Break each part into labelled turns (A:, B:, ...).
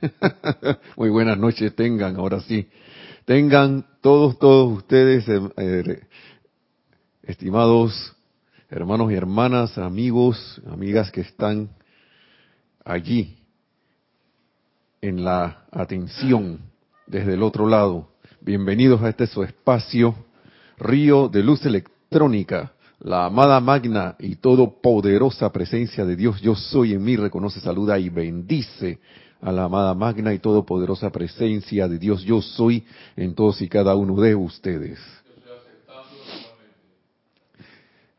A: Muy buenas noches tengan, ahora sí. Tengan todos, todos ustedes, eh, eh, estimados hermanos y hermanas, amigos, amigas que están allí en la atención desde el otro lado. Bienvenidos a este su espacio, Río de Luz Electrónica, la amada magna y todopoderosa presencia de Dios, yo soy en mí, reconoce, saluda y bendice a la amada magna y todopoderosa presencia de Dios, yo soy en todos y cada uno de ustedes.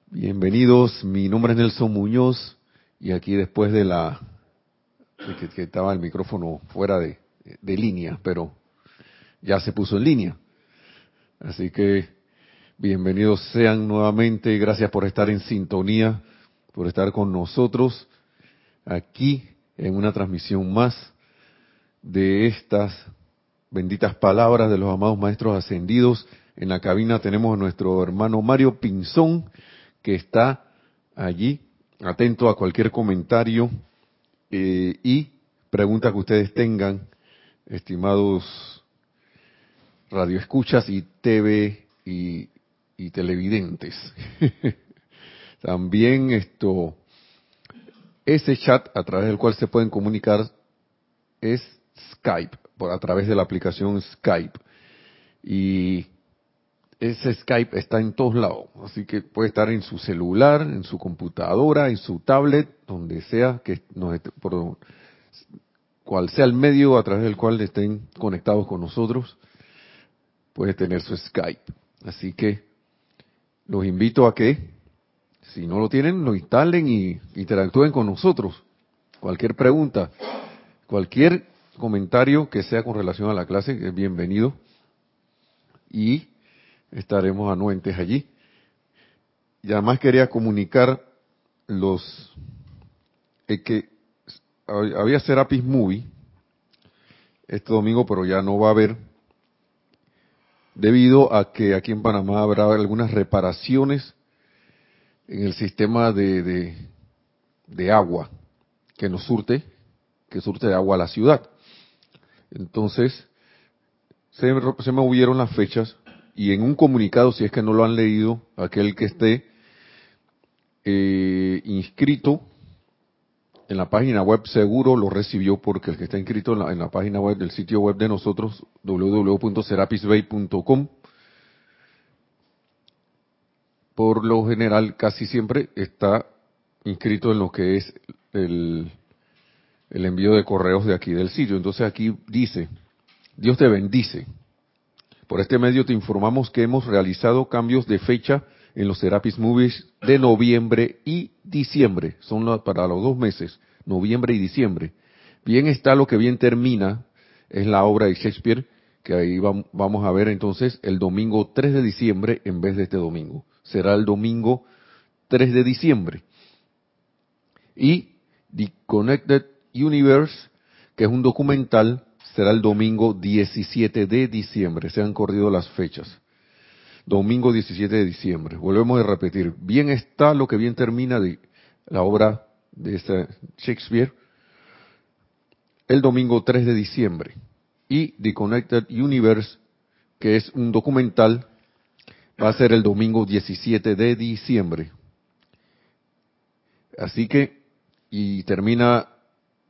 A: Bienvenidos, mi nombre es Nelson Muñoz y aquí después de la que, estaba el micrófono fuera de, de línea, pero ya se puso en línea. Así que bienvenidos sean nuevamente, gracias por estar en sintonía, por estar con nosotros aquí en una transmisión más de estas benditas palabras de los amados maestros ascendidos. En la cabina tenemos a nuestro hermano Mario Pinzón, que está allí, atento a cualquier comentario eh, y preguntas que ustedes tengan, estimados radioescuchas y TV y, y televidentes. También esto, ese chat a través del cual se pueden comunicar es Skype, por, a través de la aplicación Skype. Y ese Skype está en todos lados, así que puede estar en su celular, en su computadora, en su tablet, donde sea que nos por cual sea el medio a través del cual estén conectados con nosotros, puede tener su Skype. Así que los invito a que, si no lo tienen, lo instalen y interactúen con nosotros. Cualquier pregunta, cualquier comentario que sea con relación a la clase es bienvenido y estaremos anuentes allí. Y además quería comunicar los eh, que había Serapis Movie este domingo, pero ya no va a haber debido a que aquí en Panamá habrá algunas reparaciones en el sistema de, de, de agua que nos surte, que surte de agua a la ciudad. Entonces, se, se movieron las fechas y en un comunicado, si es que no lo han leído, aquel que esté eh, inscrito en la página web seguro lo recibió porque el que está inscrito en la, página web del sitio web de nosotros, www.serapisbay.com, por lo general casi siempre está inscrito en lo que es el, el envío de correos de aquí del sitio. Entonces aquí dice, Dios te bendice. Por este medio te informamos que hemos realizado cambios de fecha en los Serapis Movies de noviembre y diciembre. Son para los dos meses, noviembre y diciembre. Bien está lo que bien termina, es la obra de Shakespeare, que ahí vamos a ver entonces el domingo 3 de diciembre en vez de este domingo. Será el domingo 3 de diciembre. Y The Connected Universe, que es un documental, será el domingo 17 de diciembre. Se han corrido las fechas domingo 17 de diciembre. Volvemos a repetir, bien está lo que bien termina de la obra de este Shakespeare el domingo 3 de diciembre. Y The Connected Universe, que es un documental, va a ser el domingo 17 de diciembre. Así que, y termina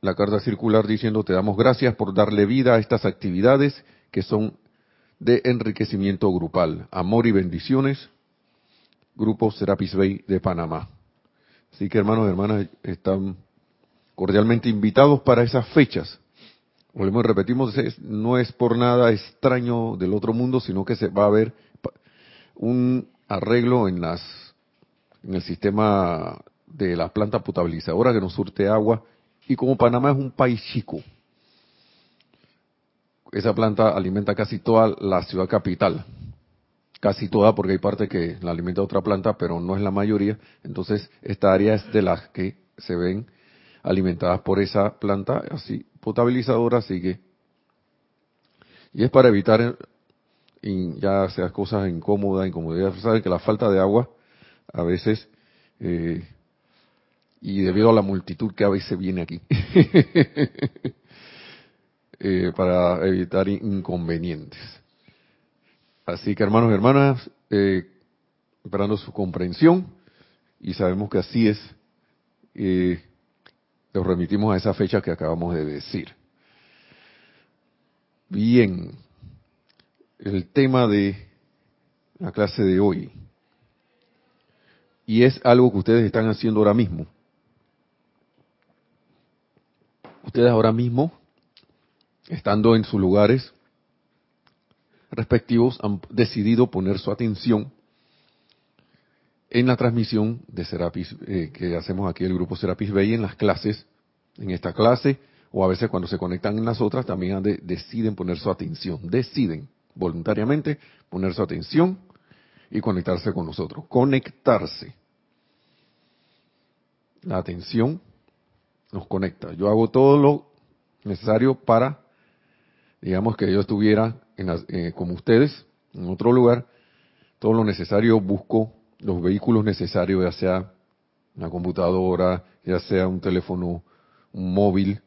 A: la carta circular diciendo, te damos gracias por darle vida a estas actividades que son de enriquecimiento grupal. Amor y bendiciones. Grupo Serapis Bay de Panamá. Así que hermanos y hermanas están cordialmente invitados para esas fechas. Volvemos, repetimos, no es por nada extraño del otro mundo, sino que se va a ver un arreglo en las en el sistema de la planta potabilizadora que nos surte agua y como Panamá es un país chico, esa planta alimenta casi toda la ciudad capital. Casi toda, porque hay parte que la alimenta otra planta, pero no es la mayoría. Entonces, esta área es de las que se ven alimentadas por esa planta así potabilizadora, así que y es para evitar ya sea cosas incómodas, incomodidad. Saben que la falta de agua a veces eh, y debido a la multitud que a veces viene aquí eh, para evitar inconvenientes. Así que hermanos y hermanas, eh, esperando su comprensión y sabemos que así es, los remitimos a esa fecha que acabamos de decir. Bien, el tema de la clase de hoy, y es algo que ustedes están haciendo ahora mismo. Ustedes ahora mismo, estando en sus lugares respectivos, han decidido poner su atención en la transmisión de Serapis eh, que hacemos aquí el grupo Serapis Bay en las clases, en esta clase, o a veces cuando se conectan en las otras, también deciden poner su atención, deciden voluntariamente poner su atención y conectarse con nosotros. Conectarse. La atención nos conecta. Yo hago todo lo necesario para, digamos que yo estuviera en eh, como ustedes, en otro lugar, todo lo necesario busco los vehículos necesarios, ya sea una computadora, ya sea un teléfono, un móvil,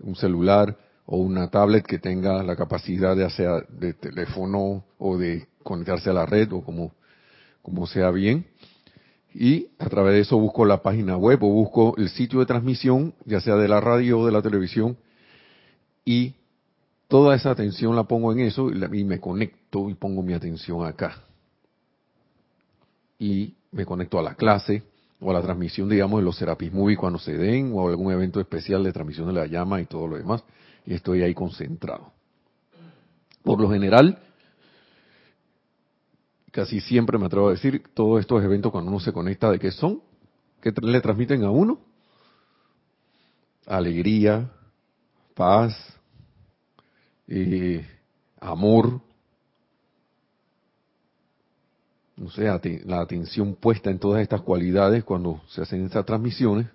A: un celular o una tablet que tenga la capacidad de hacer de teléfono o de conectarse a la red o como, como sea bien. Y a través de eso busco la página web o busco el sitio de transmisión, ya sea de la radio o de la televisión, y toda esa atención la pongo en eso y me conecto y pongo mi atención acá y me conecto a la clase o a la transmisión, digamos, de los Serapis Movie cuando se den o algún evento especial de transmisión de la llama y todo lo demás. Y estoy ahí concentrado. Por lo general, casi siempre me atrevo a decir, todos estos eventos cuando uno se conecta, ¿de qué son? ¿Qué le transmiten a uno? Alegría, paz, eh, amor, no sé, la atención puesta en todas estas cualidades cuando se hacen estas transmisiones,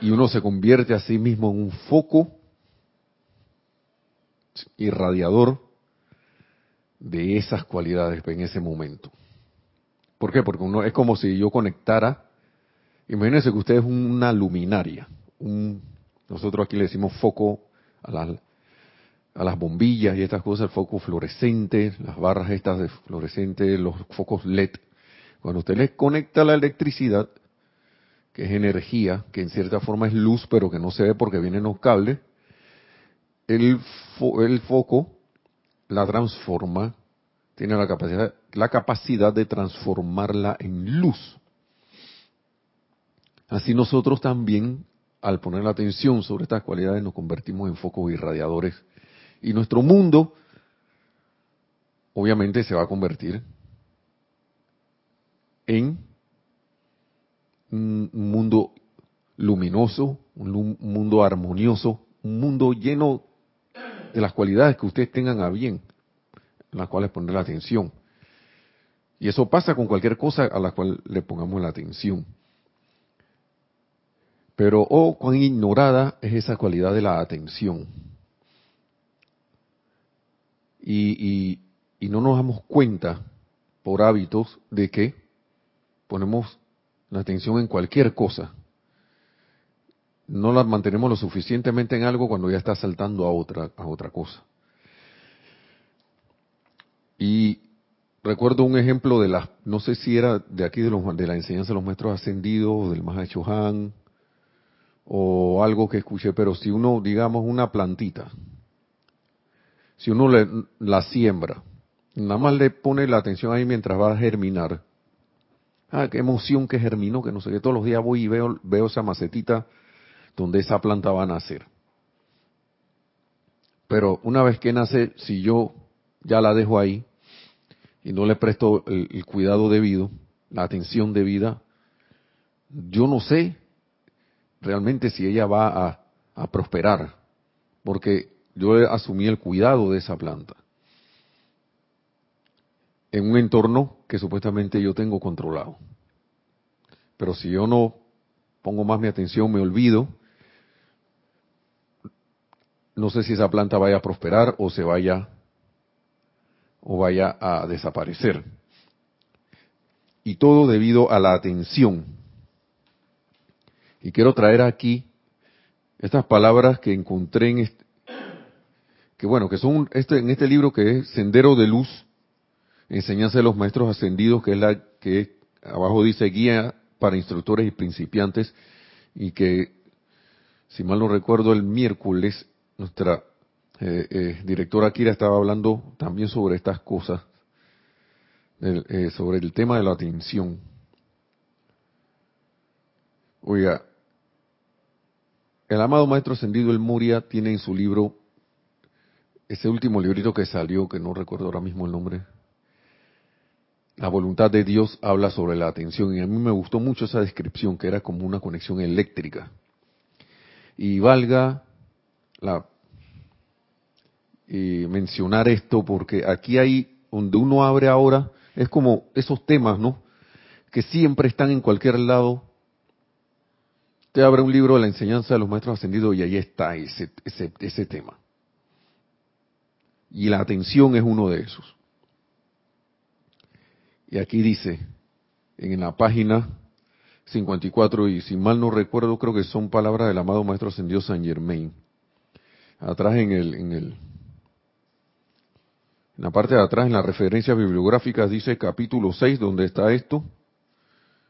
A: y uno se convierte a sí mismo en un foco irradiador de esas cualidades en ese momento. ¿Por qué? Porque uno es como si yo conectara, imagínense que usted es una luminaria, un, nosotros aquí le decimos foco a la, a las bombillas y estas cosas, el foco fluorescente, las barras estas de fluorescente, los focos LED. Cuando usted les conecta la electricidad, que es energía, que en cierta forma es luz, pero que no se ve porque vienen los cables, el, el foco la transforma, tiene la capacidad, la capacidad de transformarla en luz. Así nosotros también, al poner la atención sobre estas cualidades, nos convertimos en focos irradiadores y nuestro mundo, obviamente, se va a convertir en un mundo luminoso, un mundo armonioso, un mundo lleno de las cualidades que ustedes tengan a bien, en las cuales poner la atención. Y eso pasa con cualquier cosa a la cual le pongamos la atención. Pero, oh, cuán ignorada es esa cualidad de la atención y, y, no nos damos cuenta por hábitos de que ponemos la atención en cualquier cosa. No la mantenemos lo suficientemente en algo cuando ya está saltando a otra, a otra cosa. Y recuerdo un ejemplo de la, no sé si era de aquí de, los, de la enseñanza de los maestros ascendidos, del Mahacho Han, o algo que escuché, pero si uno, digamos, una plantita, si uno le, la siembra, nada más le pone la atención ahí mientras va a germinar. Ah, qué emoción que germinó, que no sé qué. Todos los días voy y veo, veo esa macetita donde esa planta va a nacer. Pero una vez que nace, si yo ya la dejo ahí y no le presto el, cuidado debido, la atención debida, yo no sé realmente si ella va a, a prosperar. Porque yo asumí el cuidado de esa planta en un entorno que supuestamente yo tengo controlado. Pero si yo no pongo más mi atención, me olvido, no sé si esa planta vaya a prosperar o se vaya o vaya a desaparecer. Y todo debido a la atención. Y quiero traer aquí estas palabras que encontré en, que bueno, que son este, en este libro que es Sendero de Luz, enseñanza de los maestros ascendidos, que es la que abajo dice guía para instructores y principiantes, y que, si mal no recuerdo, el miércoles nuestra eh, eh, directora Kira estaba hablando también sobre estas cosas, eh, sobre el tema de la atención. Oiga, el amado Maestro Ascendido El Muria tiene en su libro, ese último librito que salió, que no recuerdo ahora mismo el nombre, La voluntad de Dios habla sobre la atención y a mí me gustó mucho esa descripción, que era como una conexión eléctrica. Y valga la mencionar esto porque aquí hay donde uno abre ahora es como esos temas, ¿no? Que siempre están en cualquier lado Usted abre un libro de la enseñanza de los maestros ascendidos y ahí está ese, ese, ese tema. Y la atención es uno de esos. Y aquí dice, en la página 54, y si mal no recuerdo, creo que son palabras del amado Maestro Ascendido San Germain. Atrás en el, en el, en la parte de atrás, en las referencias bibliográficas, dice capítulo 6, donde está esto,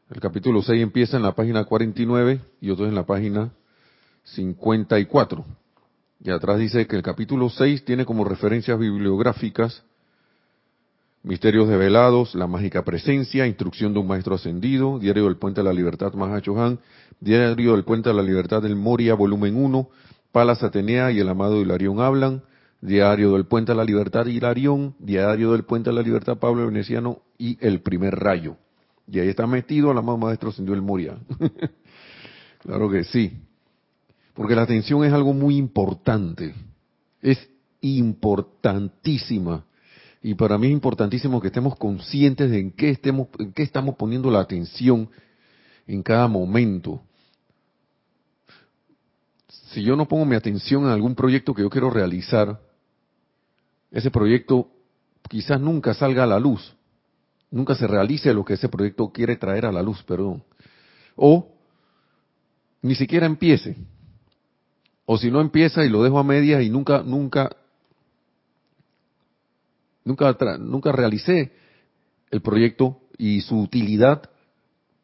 A: el capítulo 6 empieza en la página 49 y otro en la página 54. Y atrás dice que el capítulo 6 tiene como referencias bibliográficas Misterios develados, La mágica presencia, Instrucción de un maestro ascendido, Diario del Puente de la Libertad Mahachohan, Diario del Puente de la Libertad del Moria, volumen 1, Palas Atenea y el amado Hilarión hablan, Diario del Puente de la Libertad Hilarión, Diario del Puente de la Libertad Pablo Veneciano y El Primer Rayo. Y ahí está metido la mano maestro Ascendido el Moria. claro que sí. Porque la atención es algo muy importante. Es importantísima. Y para mí es importantísimo que estemos conscientes de en qué, estemos, en qué estamos poniendo la atención en cada momento. Si yo no pongo mi atención en algún proyecto que yo quiero realizar, ese proyecto quizás nunca salga a la luz nunca se realice lo que ese proyecto quiere traer a la luz, perdón. O ni siquiera empiece. O si no empieza y lo dejo a medias y nunca, nunca, nunca, nunca realicé el proyecto y su utilidad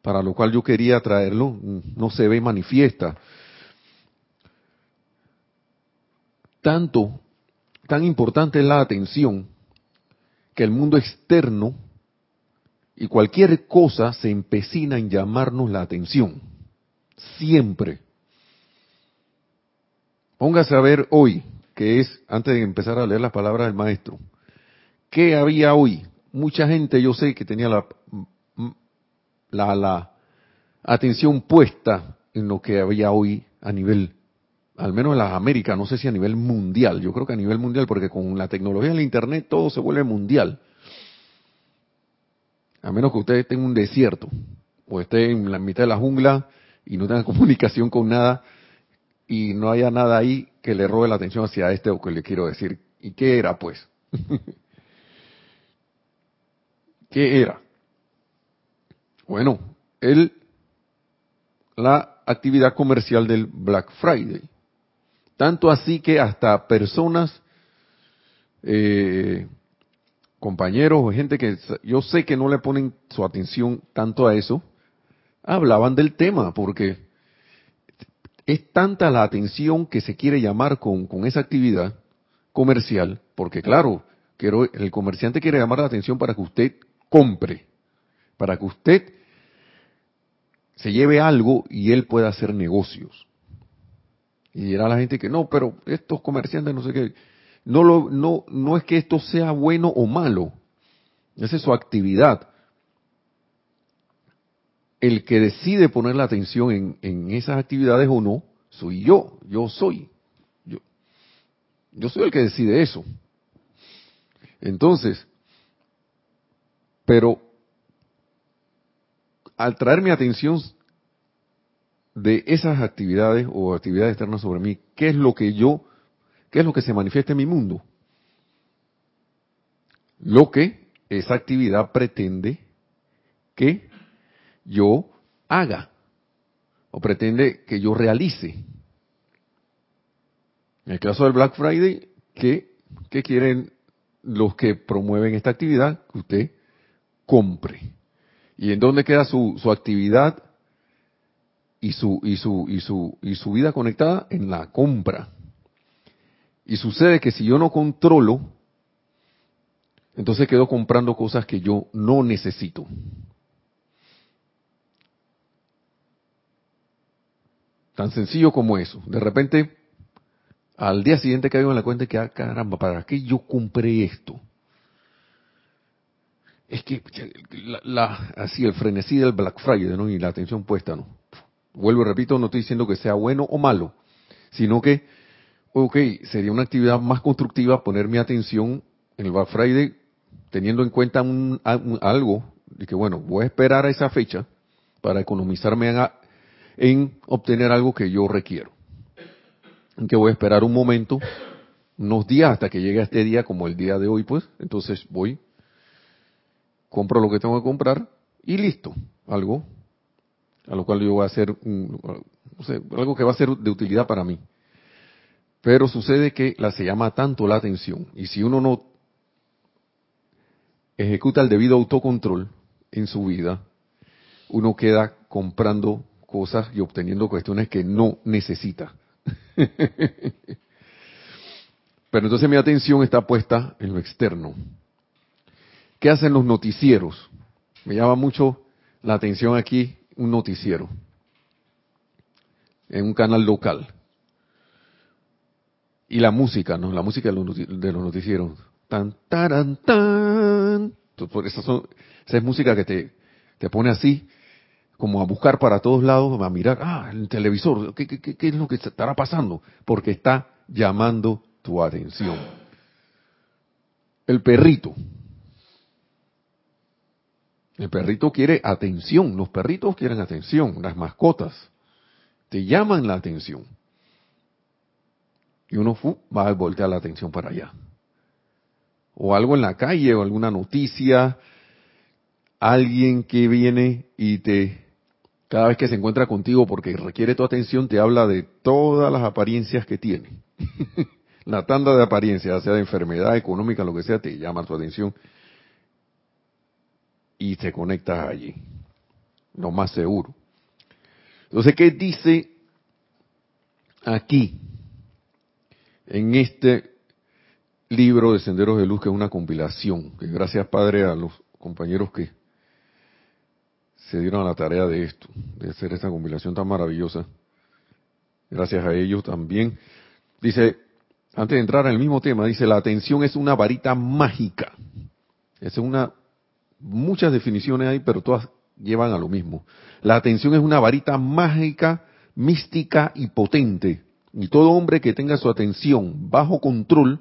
A: para lo cual yo quería traerlo no se ve manifiesta. Tanto, tan importante es la atención que el mundo externo y cualquier cosa se empecina en llamarnos la atención. Siempre. Póngase a ver hoy, que es, antes de empezar a leer las palabras del maestro, ¿qué había hoy? Mucha gente yo sé que tenía la, la, la atención puesta en lo que había hoy a nivel, al menos en las Américas, no sé si a nivel mundial, yo creo que a nivel mundial, porque con la tecnología del Internet todo se vuelve mundial a menos que usted esté en un desierto o esté en la mitad de la jungla y no tenga comunicación con nada y no haya nada ahí que le robe la atención hacia este o que le quiero decir. ¿Y qué era pues? ¿Qué era? Bueno, el, la actividad comercial del Black Friday. Tanto así que hasta personas eh, compañeros o gente que yo sé que no le ponen su atención tanto a eso, hablaban del tema, porque es tanta la atención que se quiere llamar con, con esa actividad comercial, porque claro, el comerciante quiere llamar la atención para que usted compre, para que usted se lleve algo y él pueda hacer negocios. Y dirá la gente que no, pero estos comerciantes no sé qué, no, lo, no, no es que esto sea bueno o malo, esa es su actividad. El que decide poner la atención en, en esas actividades o no, soy yo, yo soy. Yo, yo soy el que decide eso. Entonces, pero al traer mi atención de esas actividades o actividades externas sobre mí, ¿qué es lo que yo ¿Qué es lo que se manifiesta en mi mundo? Lo que esa actividad pretende que yo haga o pretende que yo realice. En el caso del Black Friday, que ¿qué quieren los que promueven esta actividad? Que usted compre. ¿Y en dónde queda su, su actividad y su, y, su, y, su, y su vida conectada? En la compra. Y sucede que si yo no controlo, entonces quedo comprando cosas que yo no necesito. Tan sencillo como eso. De repente, al día siguiente caigo en la cuenta que, ah, caramba, ¿para qué yo compré esto? Es que la, así el frenesí del Black Friday, ¿no? Y la atención puesta, ¿no? Vuelvo y repito, no estoy diciendo que sea bueno o malo, sino que, ok, sería una actividad más constructiva poner mi atención en el Black Friday teniendo en cuenta un, algo de que, bueno, voy a esperar a esa fecha para economizarme en, en obtener algo que yo requiero. En que voy a esperar un momento, unos días hasta que llegue este día, como el día de hoy, pues, entonces voy, compro lo que tengo que comprar y listo, algo a lo cual yo voy a hacer, algo que va a ser de utilidad para mí. Pero sucede que la se llama tanto la atención y si uno no ejecuta el debido autocontrol en su vida, uno queda comprando cosas y obteniendo cuestiones que no necesita. Pero entonces mi atención está puesta en lo externo. ¿Qué hacen los noticieros? Me llama mucho la atención aquí un noticiero en un canal local. Y la música, ¿no? La música de los, noticieros. Tan, taran, tan. Esa, esa es música que te, te pone así como a buscar para todos lados, a mirar, ah, el televisor, ¿qué, qué, es lo que estará pasando? Porque está llamando tu atención. El perrito. El perrito quiere atención, los perritos quieren atención, las mascotas te llaman la atención. Y uno va a voltear la atención para allá. O algo en la calle, o alguna noticia, alguien que viene y te cada vez que se encuentra contigo porque requiere tu atención, te habla de todas las apariencias que tiene. la tanda de apariencias, sea de enfermedad económica, lo que sea, te llama tu atención y te conectas allí. Lo más seguro. Entonces, ¿qué dice aquí en este libro de Senderos de Luz, que es una compilación? Que gracias, Padre, a los compañeros que se dieron a la tarea de esto, de hacer esta compilación tan maravillosa. Gracias a ellos también. Dice, antes de entrar en el mismo tema, dice, la atención es una varita mágica. Es una, muchas definiciones hay, pero todas llevan a lo mismo. La atención es una varita mágica, mística y potente. Y todo hombre que tenga su atención bajo control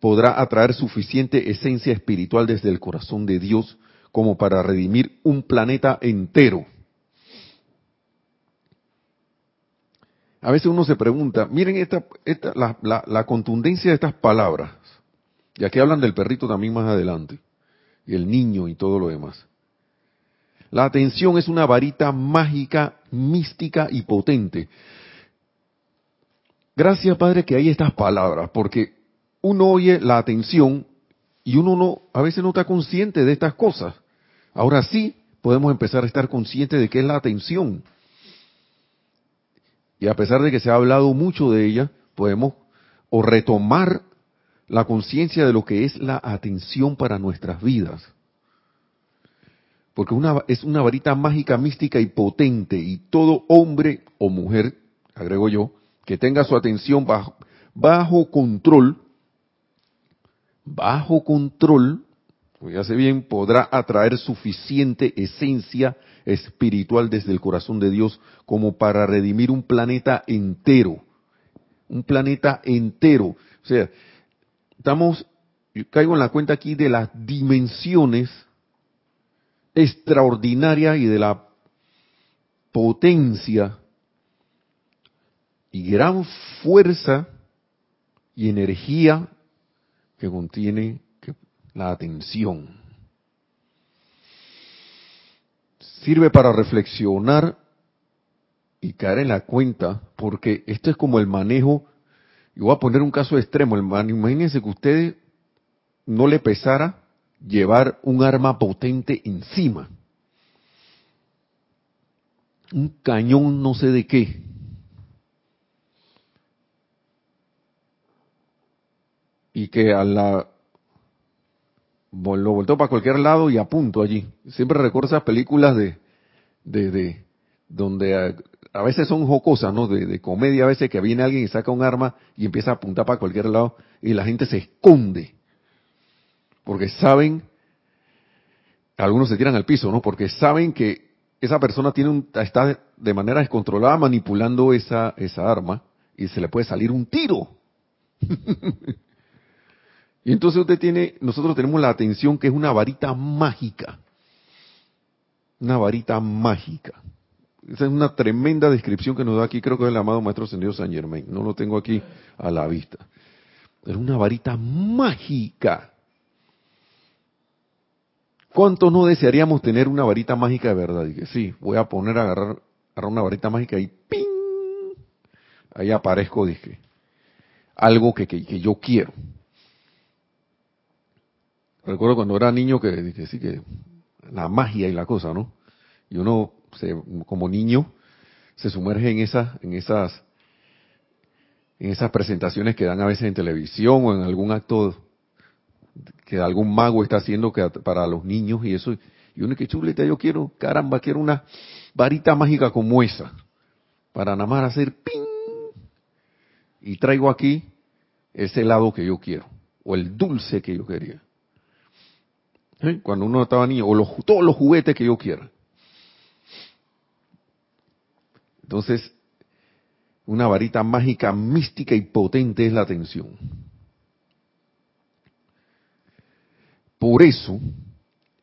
A: podrá atraer suficiente esencia espiritual desde el corazón de Dios como para redimir un planeta entero. A veces uno se pregunta, miren esta, la, contundencia de estas palabras, y aquí hablan del perrito también más adelante, el niño y todo lo demás. La atención es una varita mágica, mística y potente. Gracias, Padre, que hay estas palabras, porque uno oye la atención y uno no, a veces no está consciente de estas cosas. Ahora sí podemos empezar a estar conscientes de qué es la atención. Y a pesar de que se ha hablado mucho de ella, podemos o retomar la conciencia de lo que es la atención para nuestras vidas. Porque una, es una varita mágica, mística y potente, y todo hombre o mujer, agrego yo, que tenga su atención bajo, bajo control, bajo control, hace bien, podrá atraer suficiente esencia espiritual desde el corazón de Dios como para redimir un planeta entero. Un planeta entero. O sea, estamos, caigo en la cuenta aquí de las dimensiones extraordinarias y de la potencia y gran fuerza y energía que contiene la atención. Sirve para reflexionar y caer en la cuenta, porque esto es como el manejo Y voy a poner un caso extremo. Imagínense que a ustedes no le pesara llevar un arma potente encima. Un cañón no sé de qué. Y que a la lo voltó para cualquier lado y apunto allí. Siempre recuerdo esas películas de, de, de donde a, veces son jocosas, ¿no? De, comedia, a veces que viene alguien y saca un arma y empieza a apuntar para cualquier lado y la gente se esconde. Porque saben, algunos se tiran al piso, ¿no? Porque saben que esa persona tiene un, está de manera descontrolada manipulando esa, esa arma y se le puede salir un tiro. Y entonces usted tiene, nosotros tenemos la atención que es una varita mágica. Una varita mágica. Esa es una tremenda descripción que nos da aquí, creo que es el amado Maestro Ascendido San Germain. No lo tengo aquí a la vista. Es una varita mágica. ¿Cuántos no desearíamos tener una varita mágica de verdad? Y que sí, voy a poner a agarrar, agarrar una varita mágica y ¡ping! Ahí aparezco, dije. Algo que, que yo quiero. Recuerdo cuando era niño que, que sí que la magia y la cosa, ¿no? Y uno como niño se sumerge en esas, en esas, en esas presentaciones que dan a veces en televisión o en algún acto que algún mago está haciendo para los niños y eso. Y uno que chuleta, yo quiero, caramba, quiero una varita mágica como esa para nada más hacer ping y traigo aquí ese helado que yo quiero o el dulce que yo quería. Cuando uno estaba niño, o todos los juguetes que yo quiera. Entonces, una varita mágica, mística y potente es la atención. Por eso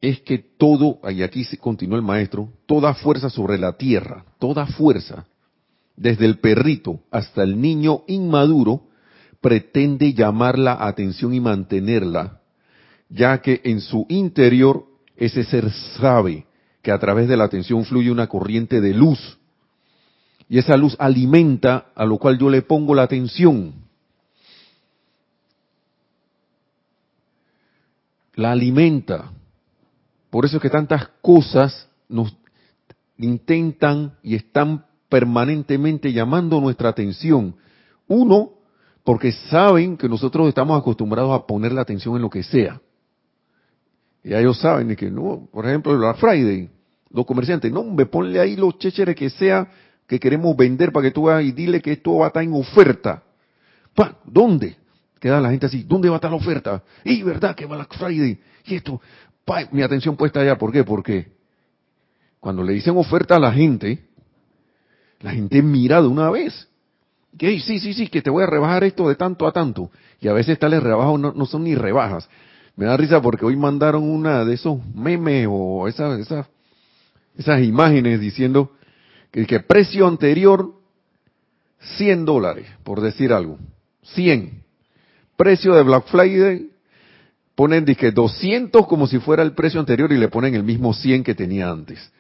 A: es que todo, y aquí continúa el maestro, toda fuerza sobre la tierra, toda fuerza, desde el perrito hasta el niño inmaduro, pretende llamar la atención y mantenerla ya que en su interior ese ser sabe que a través de la atención fluye una corriente de luz. Y esa luz alimenta a lo cual yo le pongo la atención. La alimenta. Por eso es que tantas cosas nos intentan y están permanentemente llamando nuestra atención. Uno, porque saben que nosotros estamos acostumbrados a poner la atención en lo que sea. Ya ellos saben que no, por ejemplo, la Friday, los comerciantes, no, me ponle ahí los chécheres que sea que queremos vender para que tú veas y dile que esto va a estar en oferta. Pa, ¿Dónde? Queda la gente así, ¿dónde va a estar la oferta? Y verdad que la Friday. Y esto, pa, mi atención puesta allá, ¿por qué? Porque cuando le dicen oferta a la gente, la gente mira de una vez. Que sí, sí, sí, que te voy a rebajar esto de tanto a tanto. Y a veces tales rebajas no, no son ni rebajas, me da risa porque hoy mandaron una de esos memes o esas, esas, esas imágenes diciendo que, que precio anterior 100 dólares, por decir algo. 100. Precio de Black Friday ponen que 200 como si fuera el precio anterior y le ponen el mismo 100 que tenía antes.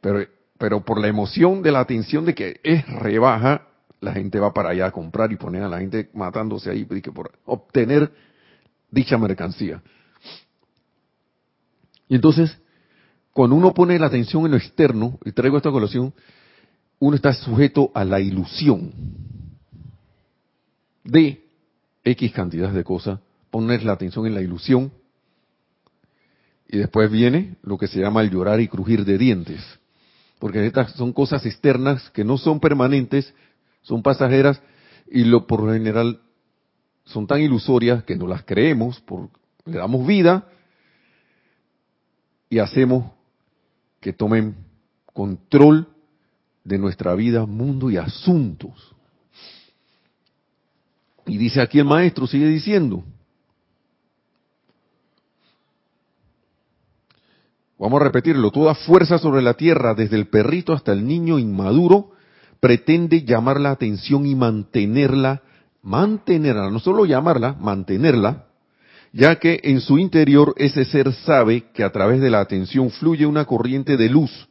A: Pero, pero por la emoción de la atención de que es rebaja, la gente va para allá a comprar y poner a la gente matándose ahí por obtener dicha mercancía. Y entonces, cuando uno pone la atención en lo externo, y traigo esta colación, uno está sujeto a la ilusión de X cantidad de cosas, poner la atención en la ilusión, y después viene lo que se llama el llorar y crujir de dientes, porque estas son cosas externas que no son permanentes, son pasajeras, y lo por lo general son tan ilusorias que no las creemos, por, le damos vida y hacemos que tomen control de nuestra vida, mundo y asuntos. Y dice aquí el maestro, sigue diciendo, vamos a repetirlo, toda fuerza sobre la tierra, desde el perrito hasta el niño inmaduro, pretende llamar la atención y mantenerla mantenerla, no solo llamarla, mantenerla, ya que en su interior ese ser sabe que a través de la atención fluye una corriente de luz.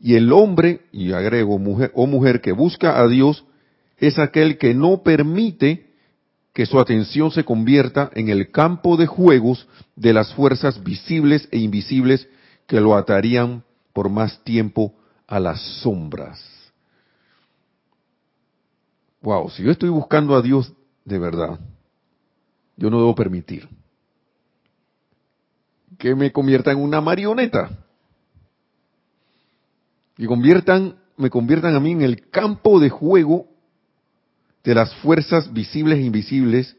A: Y el hombre, y agrego mujer o mujer que busca a Dios, es aquel que no permite que su atención se convierta en el campo de juegos de las fuerzas visibles e invisibles que lo atarían por más tiempo a las sombras. Wow, si yo estoy buscando a Dios de verdad, yo no debo permitir que me convierta en una marioneta. Y conviertan, me conviertan a mí en el campo de juego de las fuerzas visibles e invisibles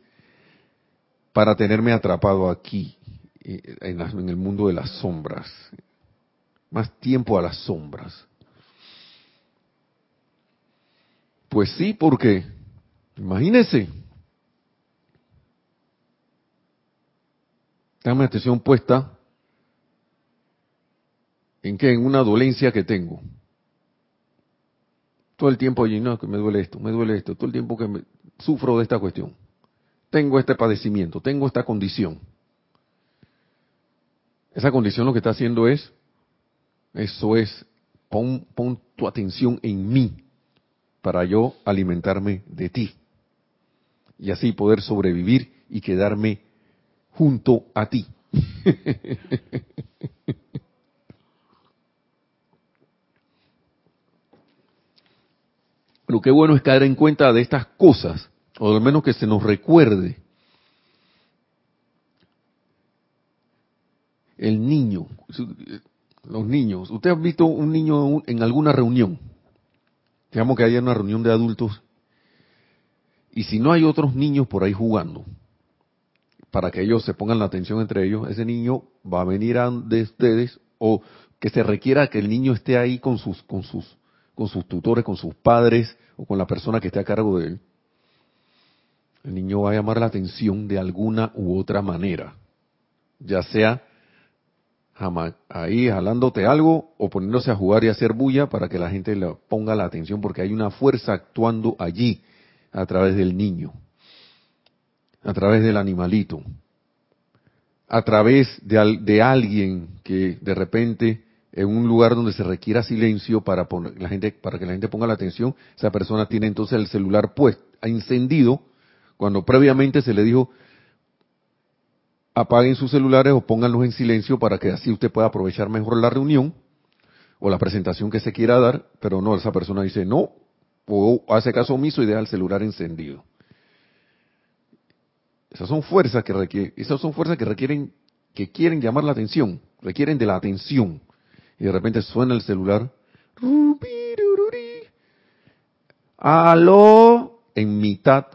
A: para tenerme atrapado aquí, eh, en, en el mundo de las sombras. Más tiempo a las sombras. Pues sí, porque, imagínense, Dame atención puesta en que en una dolencia que tengo. Todo el tiempo allí, no, que me duele esto, me duele esto, todo el tiempo que sufro de esta cuestión. Tengo este padecimiento, tengo esta condición. Esa condición lo que está haciendo es, eso es, pon, pon tu atención en mí para yo alimentarme de ti. Y así poder sobrevivir y quedarme junto a ti. Lo que bueno es caer en cuenta de estas cosas, o al menos que se nos recuerde. El niño, los niños. ¿Usted ha visto un niño en alguna reunión? Digamos que haya una reunión de adultos y si no hay otros niños por ahí jugando, para que ellos se pongan la atención entre ellos, ese niño va a venir de ustedes o que se requiera que el niño esté ahí con sus con sus con sus tutores, con sus padres o con la persona que esté a cargo de él. El niño va a llamar la atención de alguna u otra manera, ya sea ahí jalándote algo o poniéndose a jugar y a hacer bulla para que la gente le ponga la atención porque hay una fuerza actuando allí a través del niño a través del animalito, a través de, de alguien que de repente en un lugar donde se requiera silencio para, poner, la gente, para que la gente ponga la atención, esa persona tiene entonces el celular puesto, encendido, cuando previamente se le dijo apaguen sus celulares o pónganlos en silencio para que así usted pueda aprovechar mejor la reunión o la presentación que se quiera dar, pero no, esa persona dice no, o hace caso omiso y deja el celular encendido. Esas son fuerzas que requieren, esas son fuerzas que requieren, que quieren llamar la atención, requieren de la atención. Y de repente suena el celular. Aló, en mitad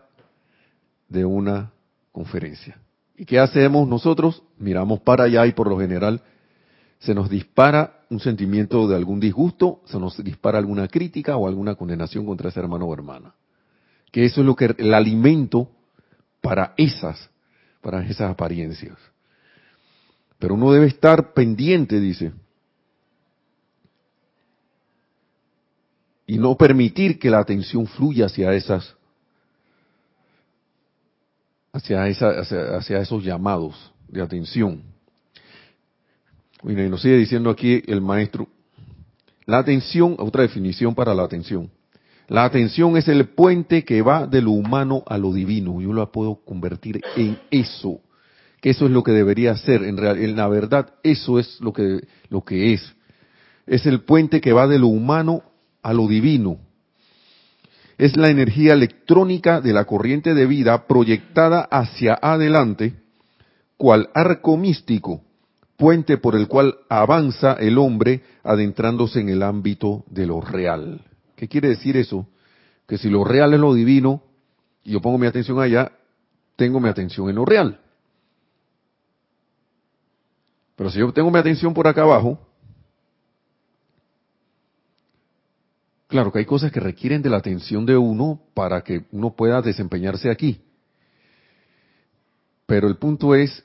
A: de una conferencia. ¿Y qué hacemos nosotros? Miramos para allá y por lo general se nos dispara un sentimiento de algún disgusto, se nos dispara alguna crítica o alguna condenación contra ese hermano o hermana. Que eso es lo que el alimento para esas, para esas apariencias. Pero uno debe estar pendiente, dice, y no permitir que la atención fluya hacia esas, hacia, esa, hacia, esos llamados de atención. y nos sigue diciendo aquí el maestro, la atención, otra definición para la atención. La atención es el puente que va de lo humano a lo divino. Yo la puedo convertir en eso. Que eso es lo que debería ser. En, en la verdad, eso es lo que, lo que es. Es el puente que va de lo humano a lo divino. Es la energía electrónica de la corriente de vida proyectada hacia adelante, cual arco místico, puente por el cual avanza el hombre adentrándose en el ámbito de lo real. ¿Qué quiere decir eso? Que si lo real es lo divino, y yo pongo mi atención allá, tengo mi atención en lo real. Pero si yo tengo mi atención por acá abajo, claro que hay cosas que requieren de la atención de uno para que uno pueda desempeñarse aquí. Pero el punto es,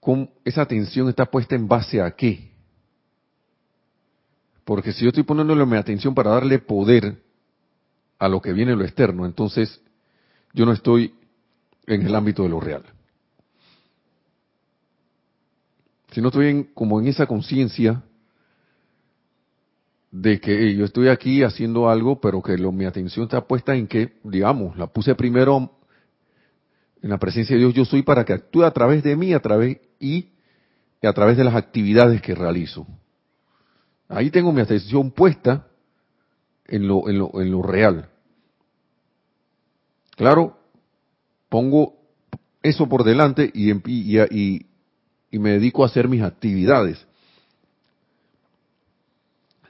A: ¿cómo esa atención está puesta en base a qué? Porque si yo estoy poniéndole mi atención para darle poder a lo que viene en lo externo, entonces yo no estoy en el ámbito de lo real. Si no estoy en, como en esa conciencia de que yo estoy aquí haciendo algo, pero que lo, mi atención está puesta en que, digamos, la puse primero en la presencia de Dios yo soy para que actúe a través de mí, a través y, a través de las actividades que realizo. Ahí tengo mi atención puesta en lo, en lo, en lo real. Claro, pongo eso por delante y, y, y me dedico a hacer mis actividades.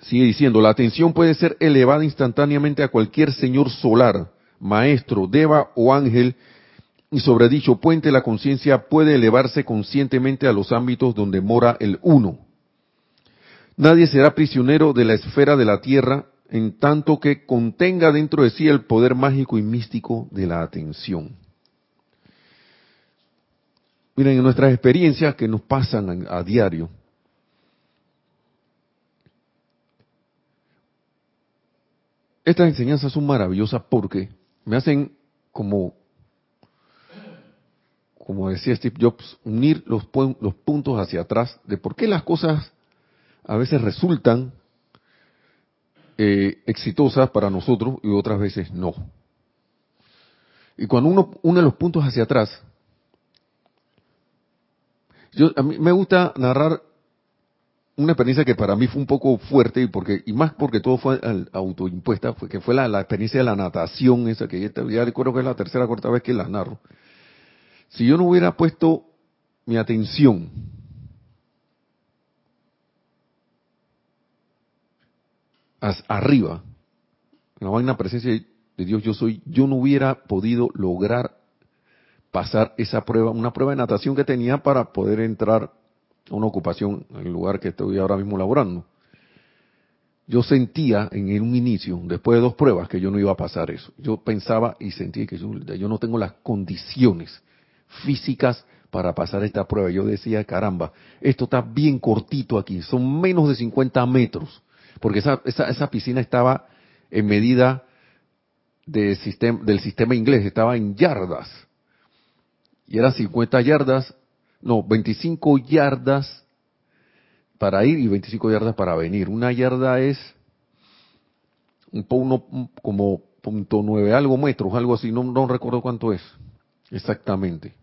A: Sigue diciendo, la atención puede ser elevada instantáneamente a cualquier señor solar, maestro, deva o ángel, y sobre dicho puente la conciencia puede elevarse conscientemente a los ámbitos donde mora el uno. Nadie será prisionero de la esfera de la tierra en tanto que contenga dentro de sí el poder mágico y místico de la atención. Miren, en nuestras experiencias que nos pasan a, diario, estas enseñanzas son maravillosas porque me hacen como, como decía Steve Jobs, unir los, los puntos hacia atrás de por qué las cosas a veces resultan eh, exitosas para nosotros y otras veces no. Y cuando uno une los puntos hacia atrás, yo, a mí me gusta narrar una experiencia que para mí fue un poco fuerte y porque y más porque todo fue autoimpuesta, fue que fue la, experiencia de la natación esa que ya, ya recuerdo que es la tercera o cuarta vez que la narro. Si yo no hubiera puesto mi atención arriba, en la magna presencia de Dios yo soy, yo no hubiera podido lograr pasar esa prueba, una prueba de natación que tenía para poder entrar a una ocupación en el lugar que estoy ahora mismo laborando. Yo sentía en un inicio, después de dos pruebas, que yo no iba a pasar eso. Yo pensaba y sentía que yo, no tengo las condiciones físicas para pasar esta prueba. Yo decía, caramba, esto está bien cortito aquí, son menos de 50 metros, porque esa, esa, esa piscina estaba en medida de del sistema inglés, estaba en yardas y eran 50 yardas, no, 25 yardas para ir y 25 yardas para venir. Una yarda es un como punto nueve algo metros, algo así, no recuerdo cuánto es exactamente.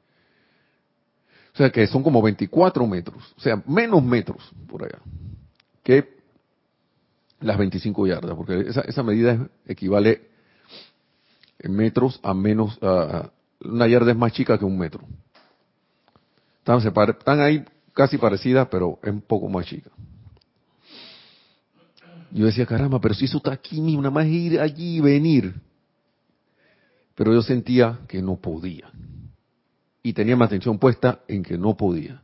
A: O sea que son como 24 metros, o sea, menos metros por allá que las 25 yardas, porque esa, esa medida equivale en metros a menos, una yarda es más chica que un metro. Están, están ahí casi parecidas, pero es un poco más chica. Yo decía, caramba, pero si eso está aquí mismo, nada más ir allí y venir. Pero yo sentía que no podía. Y tenía mi atención puesta en que no podía.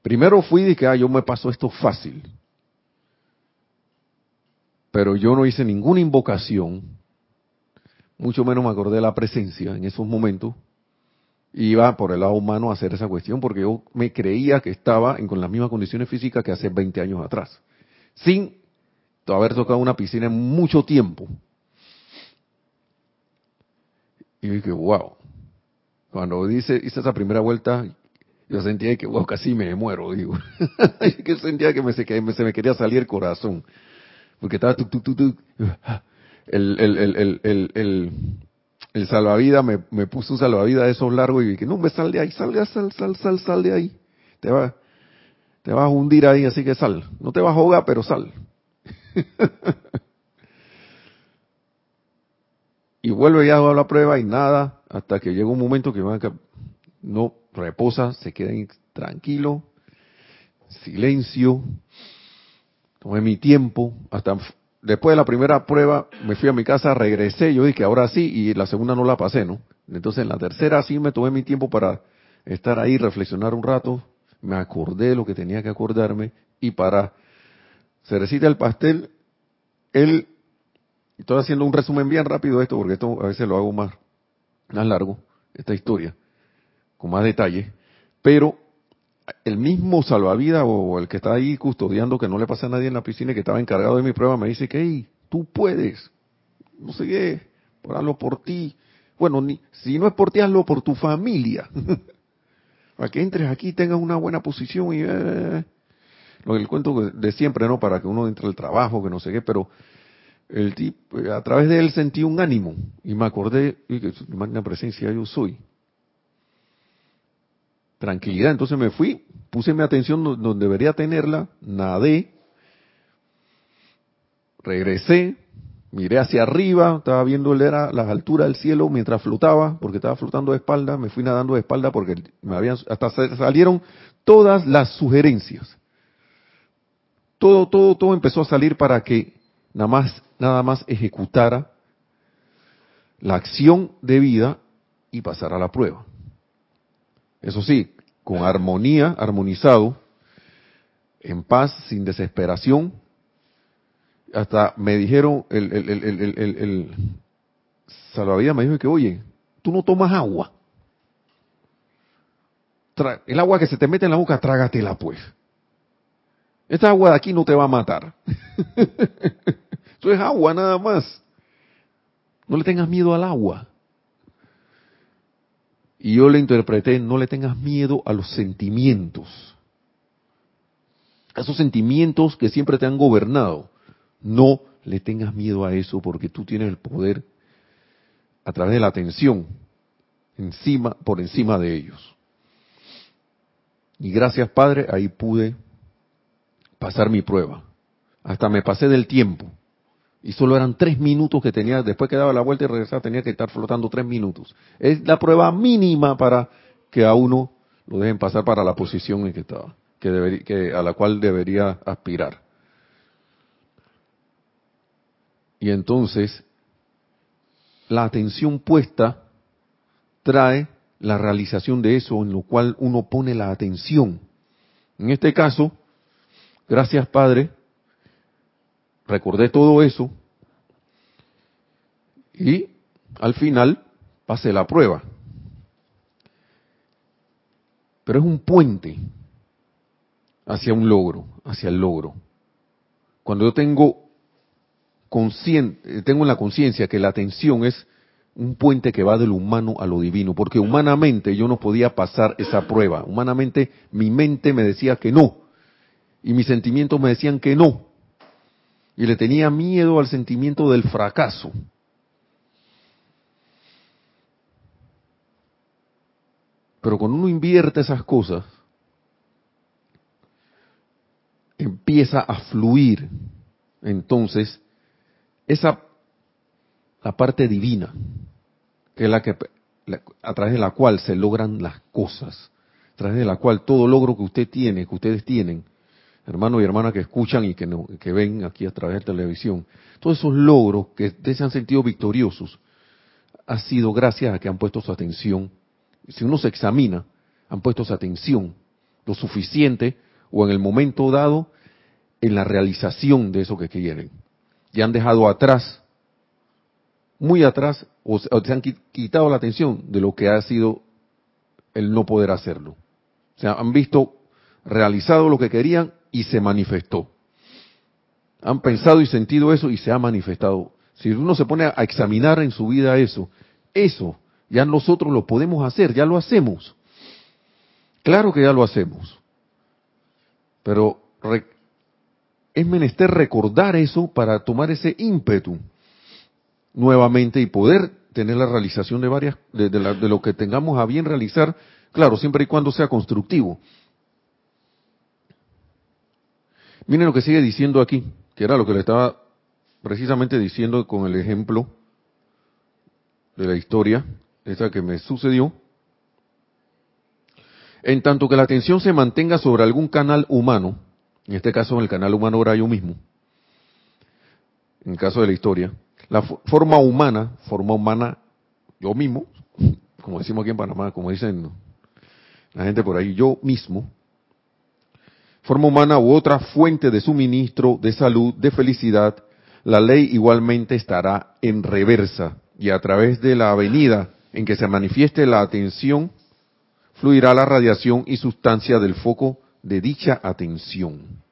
A: Primero fui y dije, ah, yo me paso esto fácil. Pero yo no hice ninguna invocación mucho menos me acordé de la presencia en esos momentos, iba por el lado humano a hacer esa cuestión porque yo me creía que estaba en, con las mismas condiciones físicas que hace 20 años atrás, sin haber tocado una piscina en mucho tiempo. Y dije, wow. Cuando hice, hice esa primera vuelta, yo sentía que, wow, casi me muero, digo. que sentía que, me, que se me quería salir el corazón. Porque estaba tu, tu, tu, el, el, el, el, el, salvavidas me, me puso un salvavidas de esos largos y dije, no, me sal de ahí, sal, sal, sal, sal, sal de ahí. Te va, te vas a hundir ahí, así que sal. No te vas a ahogar, pero sal. y vuelve ya a la prueba y nada, hasta que llega un momento que no reposa, se queda tranquilo, silencio, tomé mi tiempo, hasta después de la primera prueba me fui a mi casa, regresé, yo dije ahora sí, y la segunda no la pasé, ¿no? Entonces en la tercera sí me tomé mi tiempo para estar ahí, reflexionar un rato, me acordé lo que tenía que acordarme, y para cerecita el pastel, él, estoy haciendo un resumen bien rápido de esto, porque esto a veces lo hago más, más largo, esta historia, con más detalle, pero el mismo salvavidas o el que está ahí custodiando que no le pasa a nadie en la piscina y que estaba encargado de mi prueba me dice que hey, tú puedes, no sé qué, por hazlo por ti. Bueno, ni, si no es por ti, hazlo por tu familia. Para que entres aquí tengas una buena posición y eh, lo que el cuento de siempre, ¿no? Para que uno entre al trabajo, que no sé qué, pero el tipo, a través de él sentí un ánimo y me acordé, y que magna presencia yo soy. Tranquilidad, entonces me fui, puse mi atención donde debería tenerla, nadé, regresé, miré hacia arriba, estaba viendo era las alturas del cielo mientras flotaba, porque estaba flotando de espalda, me fui nadando de espalda porque me habían, hasta salieron todas las sugerencias. Todo, todo, todo empezó a salir para que nada más, nada más ejecutara la acción de vida y pasara la prueba. Eso sí, con armonía, armonizado, en paz, sin desesperación. Hasta me dijeron, el, el, el, el salvavidas me dijo que, oye, tú no tomas agua. el agua que se te mete en la boca, trágatela pues. Esta agua de aquí no te va a matar. Eso es agua nada más. No le tengas miedo al agua. Y yo le interpreté, no le tengas miedo a los sentimientos. A esos sentimientos que siempre te han gobernado. No le tengas miedo a eso porque tú tienes el poder a través de la atención encima, por encima de ellos. Y gracias Padre, ahí pude pasar mi prueba. Hasta me pasé del tiempo. Y solo eran tres minutos que tenía, después que daba la vuelta y regresaba, tenía que estar flotando tres minutos. Es la prueba mínima para que a uno lo dejen pasar para la posición en que estaba, que, que a la cual debería aspirar. Y entonces, la atención puesta trae la realización de eso en lo cual uno pone la atención. En este caso, gracias Padre, recordé todo eso y al final pasé la prueba. Pero es un puente hacia un logro, hacia el logro. Cuando yo tengo consciente, tengo la conciencia que la atención es un puente que va de lo humano a lo divino, porque humanamente yo no podía pasar esa prueba. Humanamente mi mente me decía que no, y mis sentimientos me decían que no y le tenía miedo al sentimiento del fracaso. Pero cuando uno invierte esas cosas, empieza a fluir entonces esa la parte divina, que es la que a través de la cual se logran las cosas, a través de la cual todo logro que usted tiene, que ustedes tienen, hermanos y hermanas que escuchan y que, ven aquí a través de televisión, todos esos logros que se han sentido victoriosos, ha sido gracias a que han puesto su atención. Si uno se examina, han puesto su atención lo suficiente o en el momento dado en la realización de eso que quieren. Y han dejado atrás, muy atrás, o se han quitado la atención de lo que ha sido el no poder hacerlo. O sea, han visto realizado lo que querían y se manifestó. Han pensado y sentido eso y se ha manifestado. Si uno se pone a examinar en su vida eso, eso ya nosotros lo podemos hacer, ya lo hacemos. Claro que ya lo hacemos. Pero es menester recordar eso para tomar ese ímpetu nuevamente y poder tener la realización de varias de, de lo que tengamos a bien realizar, claro, siempre y cuando sea constructivo. Miren lo que sigue diciendo aquí, que era lo que le estaba precisamente diciendo con el ejemplo de la historia, esa que me sucedió. En tanto que la atención se mantenga sobre algún canal humano, en este caso el canal humano era yo mismo, en el caso de la historia, la forma humana, forma humana yo mismo, como decimos aquí en Panamá, como dicen la gente por ahí, yo mismo, forma humana u otra fuente de suministro, de salud, de felicidad, la ley igualmente estará en reversa y a través de la avenida en que se manifieste la atención, fluirá la radiación y sustancia del foco de dicha atención.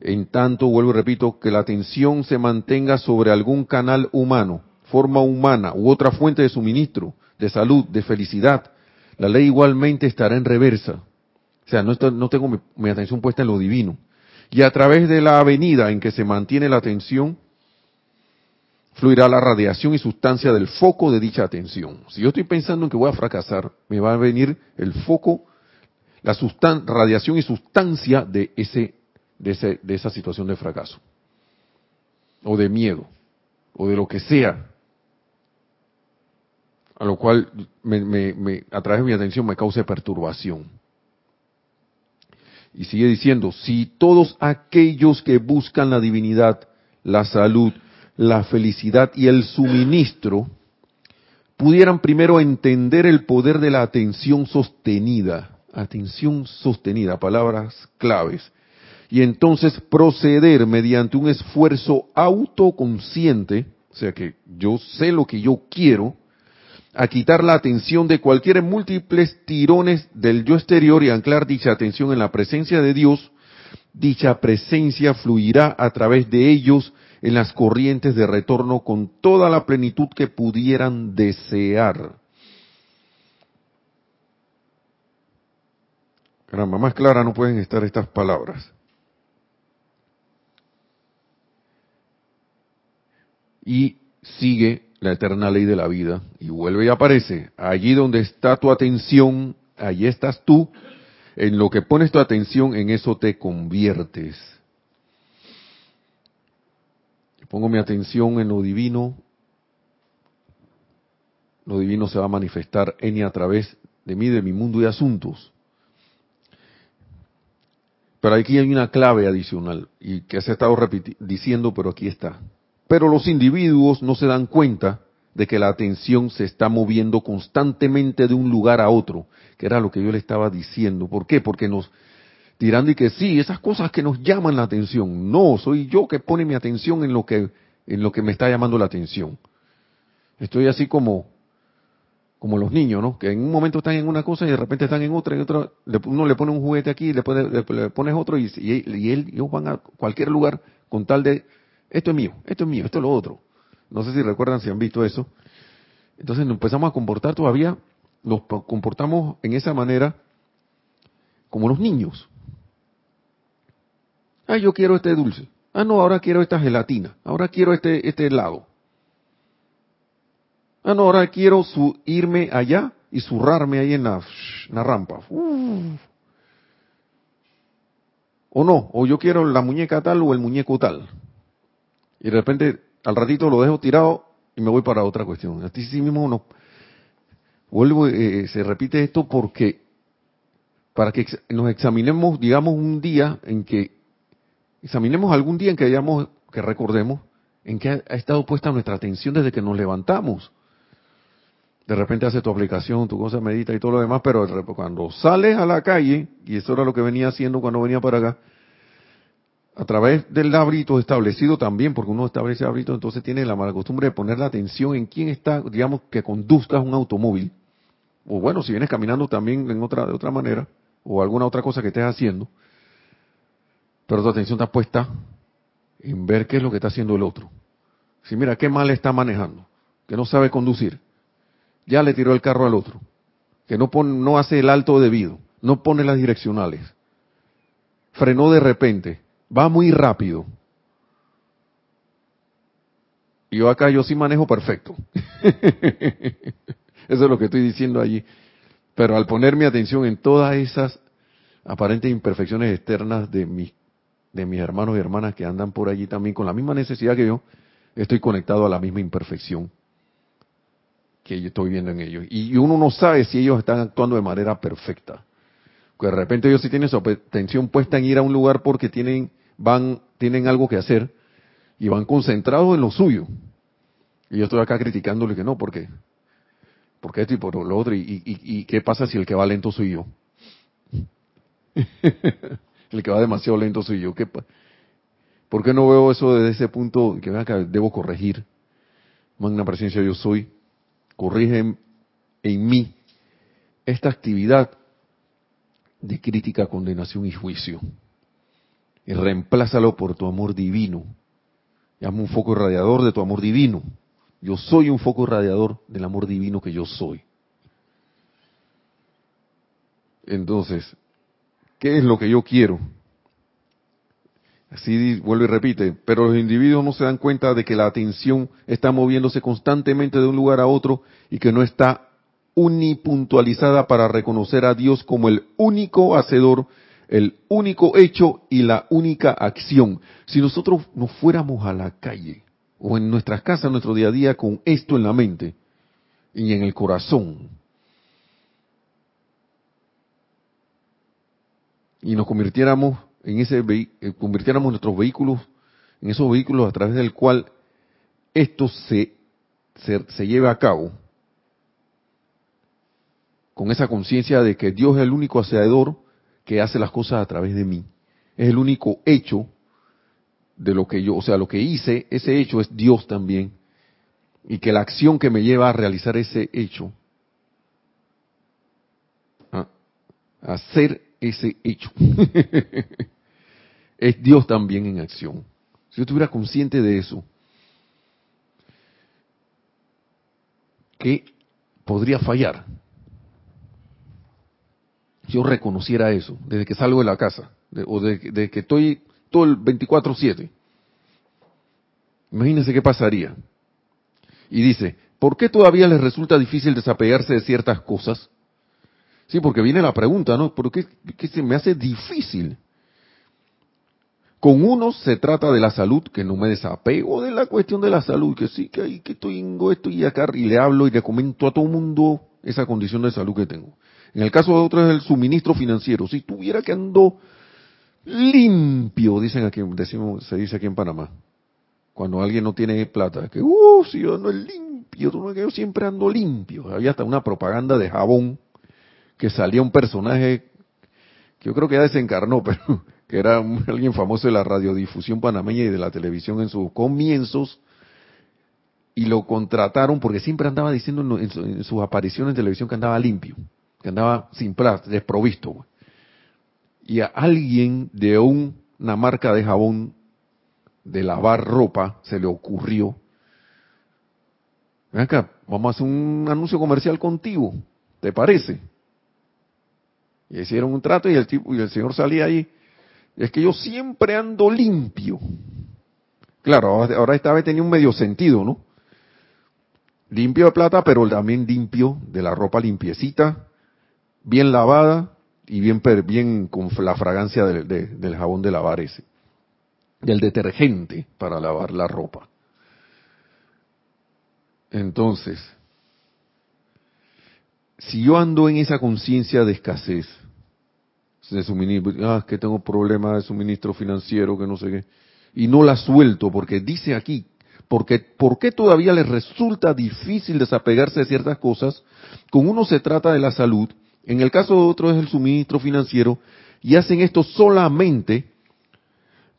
A: En tanto, vuelvo y repito, que la atención se mantenga sobre algún canal humano, forma humana u otra fuente de suministro, de salud, de felicidad, la ley igualmente estará en reversa o sea, no, tengo mi, atención puesta en lo divino, y a través de la avenida en que se mantiene la atención, fluirá la radiación y sustancia del foco de dicha atención. Si yo estoy pensando en que voy a fracasar, me va a venir el foco, la radiación y sustancia de, ese, de, ese, de esa situación de fracaso, o de miedo, o de lo que sea. A lo cual me, me, a través de mi atención me cause perturbación. Y sigue diciendo, si todos aquellos que buscan la divinidad, la salud, la felicidad y el suministro, pudieran primero entender el poder de la atención sostenida, atención sostenida, palabras claves, y entonces proceder mediante un esfuerzo autoconsciente, o sea que yo sé lo que yo quiero, a quitar la atención de cualquier múltiples tirones del yo exterior y anclar dicha atención en la presencia de Dios, dicha presencia fluirá a través de ellos en las corrientes de retorno con toda la plenitud que pudieran desear. Caramba, más clara no pueden estar estas palabras. Y sigue la eterna ley de la vida y vuelve y aparece. Allí donde está tu atención, allí estás tú. En lo que pones tu atención, en eso te conviertes pongo mi atención en lo divino, lo divino se va a manifestar en y a través de mí, de mi mundo y asuntos. Pero aquí hay una clave adicional y que se ha estado diciendo, pero aquí está. Pero los individuos no se dan cuenta de que la atención se está moviendo constantemente de un lugar a otro, que era lo que yo le estaba diciendo. ¿Por qué? Porque nos tirando y que sí, esas cosas que nos llaman la atención. No, soy yo que pone mi atención en lo que, en lo que me está llamando la atención. Estoy así como, como los niños, ¿no? Que en un momento están en una cosa y de repente están en otra, y otra, uno le pone un juguete aquí, le, le, pones otro y, y, él, ellos van a cualquier lugar con tal de, esto es mío, esto es mío, esto es lo otro. No sé si recuerdan si han visto eso. Entonces nos empezamos a comportar todavía, nos comportamos en esa manera como los niños. Ah, yo quiero este dulce. Ah, no, ahora quiero esta gelatina. Ahora quiero este, este helado. Ah, no, ahora quiero su, irme allá y zurrarme ahí en la, rampa. O no, o yo quiero la muñeca tal o el muñeco tal. Y de repente, al ratito lo dejo tirado y me voy para otra cuestión. Así sí mismo no. Vuelvo, eh, eh, se repite esto porque, para que nos examinemos, digamos, un día en que Examinemos algún día en que hayamos, que recordemos, en que ha, estado puesta nuestra atención desde que nos levantamos. De repente hace tu aplicación, tu cosa medita y todo lo demás, pero cuando sales a la calle, y eso era lo que venía haciendo cuando venía para acá, a través del labrito establecido también, porque uno establece labrito, entonces tiene la mala costumbre de poner la atención en quién está, digamos, que conduzcas un automóvil. O bueno, si vienes caminando también en otra, de otra manera, o alguna otra cosa que estés haciendo pero tu atención está puesta en ver qué es lo que está haciendo el otro. Si mira, qué mal está manejando, que no sabe conducir, ya le tiró el carro al otro, que no, pone, no hace el alto debido, no pone las direccionales, frenó de repente, va muy rápido. Yo acá yo sí manejo perfecto. Eso es lo que estoy diciendo allí. Pero al poner mi atención en todas esas aparentes imperfecciones externas de mis de mis hermanos y hermanas que andan por allí también con la misma necesidad que yo, estoy conectado a la misma imperfección que yo estoy viendo en ellos. Y uno no sabe si ellos están actuando de manera perfecta. Porque de repente ellos sí tienen su atención puesta en ir a un lugar porque tienen, van, tienen algo que hacer y van concentrados en lo suyo. Y yo estoy acá criticándole que no, porque porque esto y por lo otro, y, qué pasa si el que va lento soy yo. el que va demasiado lento soy yo. ¿Qué, ¿Por qué no veo eso desde ese punto que que debo corregir? Magna presencia yo soy, corrige en, en mí esta actividad de crítica, condenación y juicio. Y reemplázalo por tu amor divino. Llama un foco irradiador de tu amor divino. Yo soy un foco irradiador del amor divino que yo soy. Entonces, ¿Qué es lo que yo quiero? Así vuelve y repite, pero los individuos no se dan cuenta de que la atención está moviéndose constantemente de un lugar a otro y que no está unipuntualizada para reconocer a Dios como el único hacedor, el único hecho y la única acción. Si nosotros nos fuéramos a la calle o en nuestras casas, en nuestro día a día, con esto en la mente y en el corazón, y nos convirtiéramos en ese eh, convirtiéramos nuestros vehículos en esos vehículos a través del cual esto se, se, se lleve a cabo, con esa conciencia de que Dios es el único hacedor que hace las cosas a través de mí. Es el único hecho de lo que yo, o sea, lo que hice, ese hecho es Dios también. Y que la acción que me lleva a realizar ese hecho, a hacer ese hecho, es Dios también en acción. Si yo estuviera consciente de eso, ¿qué podría fallar? Yo reconociera eso, desde que salgo de la casa, o desde que estoy todo el 24-7. Imagínense qué pasaría. Y dice, ¿por qué todavía les resulta difícil desapegarse de ciertas cosas? Sí, porque viene la pregunta, ¿no? ¿Por qué, qué se me hace difícil? Con uno se trata de la salud, que no me desapego de la cuestión de la salud, que sí, que que estoy en esto y acá, y le hablo y le comento a todo el mundo esa condición de salud que tengo. En el caso de otros es el suministro financiero. Si tuviera que ando limpio, dicen aquí, decimos, se dice aquí en Panamá, cuando alguien no tiene plata, que, uh, si yo ando limpio, yo siempre ando limpio. Había hasta una propaganda de jabón que salía un personaje que yo creo que ya desencarnó, pero que era alguien famoso de la radiodifusión panameña y de la televisión en sus comienzos, y lo contrataron porque siempre andaba diciendo en, sus apariciones en televisión que andaba limpio que andaba sin plata, desprovisto. Y a alguien de una marca de jabón de lavar ropa se le ocurrió, ven acá, vamos a hacer un anuncio comercial contigo, ¿te parece? Y hicieron un trato y el tipo y el señor salía ahí. Es que yo siempre ando limpio. Claro, ahora esta vez tenía un medio sentido, ¿no? Limpio de plata, pero también limpio de la ropa limpiecita, bien lavada y bien, bien con la fragancia del jabón de lavar ese, del detergente para lavar la ropa. Entonces, si yo ando en esa conciencia de escasez, de suministro, ah, que tengo problemas de suministro financiero, que no sé qué, y no la suelto, porque dice aquí, porque, ¿por qué todavía les resulta difícil desapegarse de ciertas cosas? Con uno se trata de la salud en el caso de otros es el suministro financiero y hacen esto solamente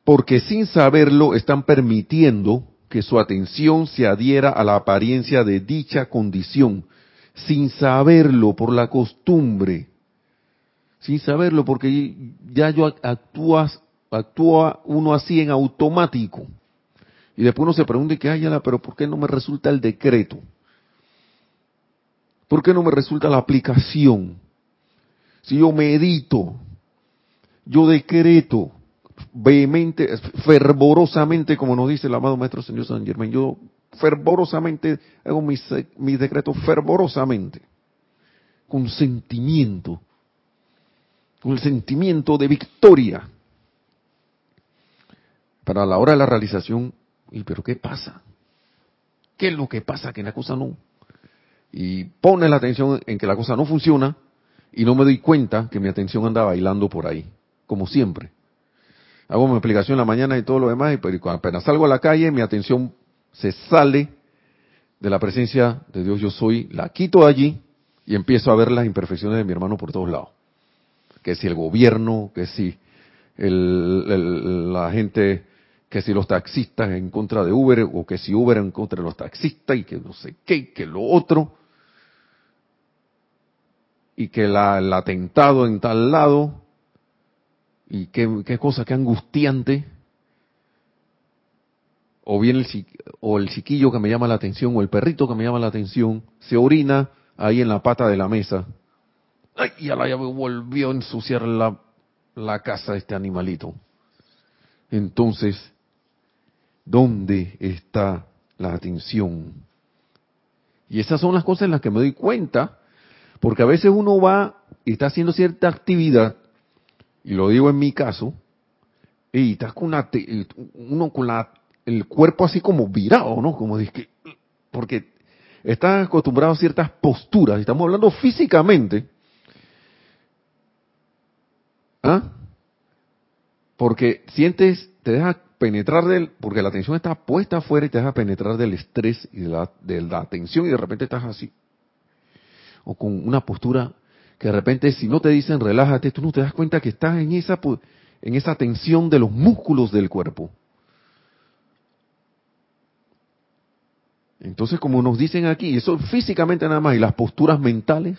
A: porque sin saberlo están permitiendo que su atención se adhiera a la apariencia de dicha condición, sin saberlo por la costumbre, sin saberlo porque ya yo actúas, actúa uno así en automático. Y después uno se pregunta, ¿qué hay, pero ¿por qué no me resulta el decreto? ¿Por qué no me resulta la aplicación? Si yo medito, yo decreto vehemente, fervorosamente, como nos dice el amado Maestro Señor San Germán, yo fervorosamente hago mis, mis decretos fervorosamente, con sentimiento, con el sentimiento de victoria. Para la hora de la realización, ¿y pero qué pasa? ¿Qué es lo que pasa? Que la cosa no. Y pone la atención en que la cosa no funciona, y no me doy cuenta que mi atención anda bailando por ahí, como siempre. Hago mi explicación en la mañana y todo lo demás, y pues, apenas salgo a la calle, mi atención se sale de la presencia de Dios yo soy, la quito de allí y empiezo a ver las imperfecciones de mi hermano por todos lados. Que si el gobierno, que si la gente, que si los taxistas en contra de Uber, o que si Uber en contra de los taxistas, y que no sé qué, que lo otro y que el atentado en tal lado, y qué, qué cosa, qué angustiante, o bien el, o el chiquillo que me llama la atención, o el perrito que me llama la atención, se orina ahí en la pata de la mesa. Ay, y a la llave volvió a ensuciar la, la casa de este animalito. entonces, ¿dónde está la atención? Y esas son las cosas en las que me doy cuenta, porque a veces uno va y está haciendo cierta actividad, y lo digo en mi caso, y estás con una, uno con la, el cuerpo así como virado, ¿no? Como que, porque estás acostumbrado a ciertas posturas, estamos hablando físicamente, ¿ah? Porque sientes, te deja penetrar del, porque la atención está puesta afuera y te deja penetrar del estrés y de la, de la tensión y de repente estás así. O con una postura que de repente si no te dicen relájate, tú no te das cuenta que estás en esa, en esa tensión de los músculos del cuerpo. Entonces, como nos dicen aquí, eso físicamente nada más, y las posturas mentales,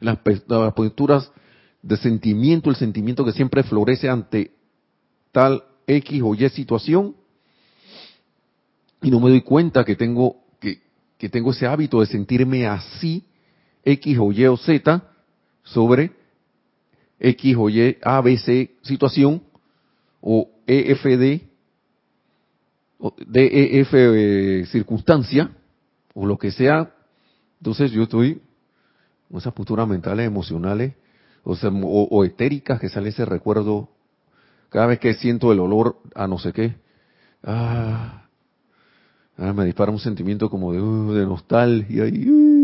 A: las, las posturas de sentimiento, el sentimiento que siempre florece ante tal X o Y situación, y no me doy cuenta que tengo, que, que tengo ese hábito de sentirme así, X o Y o Z, sobre X o Y, A, B, C situación, o EFD, o DEF eh, circunstancia, o lo que sea, entonces yo estoy con esas posturas mentales, emocionales, o, sea, etéricas, que sale ese recuerdo cada vez que siento el olor a no sé qué. Ah, ah me dispara un sentimiento como de, uh, de nostalgia y uh,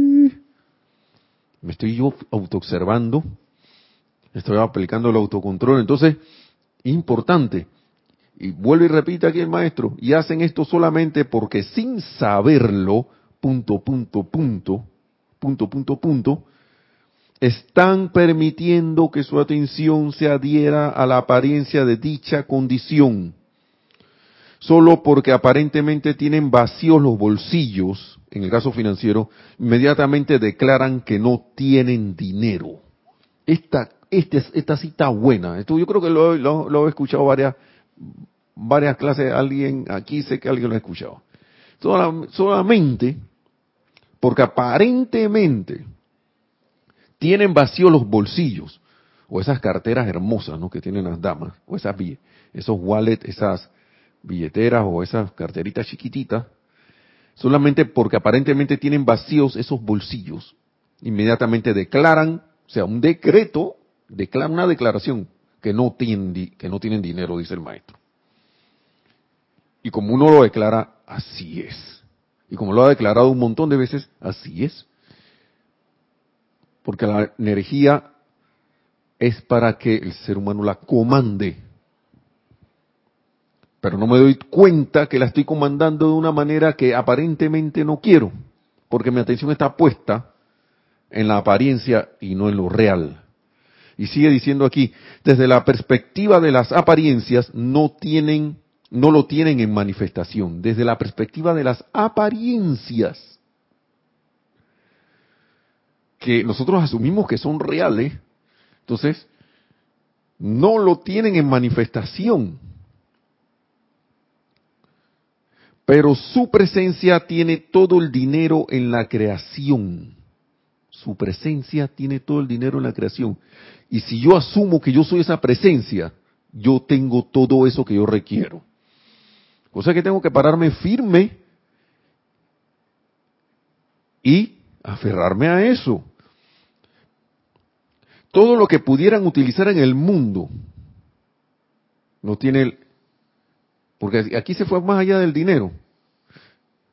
A: me estoy yo autoobservando, estoy aplicando el autocontrol. Entonces, importante, y vuelve y repite aquí el maestro, y hacen esto solamente porque sin saberlo, punto, punto, punto, punto, punto, punto, están permitiendo que su atención se adhiera a la apariencia de dicha condición. Solo porque aparentemente tienen vacíos los bolsillos, en el caso financiero, inmediatamente declaran que no tienen dinero. Esta, este, esta cita buena, esto yo creo que lo, he escuchado varias, varias clases, alguien aquí sé que alguien lo ha escuchado. solamente porque aparentemente tienen vacíos los bolsillos, o esas carteras hermosas ¿no? que tienen las damas, o esas, esos wallets, esas billeteras o esas carteritas chiquititas, solamente porque aparentemente tienen vacíos esos bolsillos, inmediatamente declaran, o sea, un decreto, declaran una declaración que no tienen, que no tienen dinero, dice el maestro. Y como uno lo declara, así es. Y como lo ha declarado un montón de veces, así es porque la energía es para que el ser humano la comande. Pero no me doy cuenta que la estoy comandando de una manera que aparentemente no quiero, porque mi atención está puesta en la apariencia y no en lo real. Y sigue diciendo aquí, desde la perspectiva de las apariencias no tienen, no lo tienen en manifestación. Desde la perspectiva de las apariencias que nosotros asumimos que son reales, entonces no lo tienen en manifestación. Pero su presencia tiene todo el dinero en la creación. Su presencia tiene todo el dinero en la creación. Y si yo asumo que yo soy esa presencia, yo tengo todo eso que yo requiero. O sea que tengo que pararme firme y aferrarme a eso todo lo que pudieran utilizar en el mundo no tiene porque aquí se fue más allá del dinero.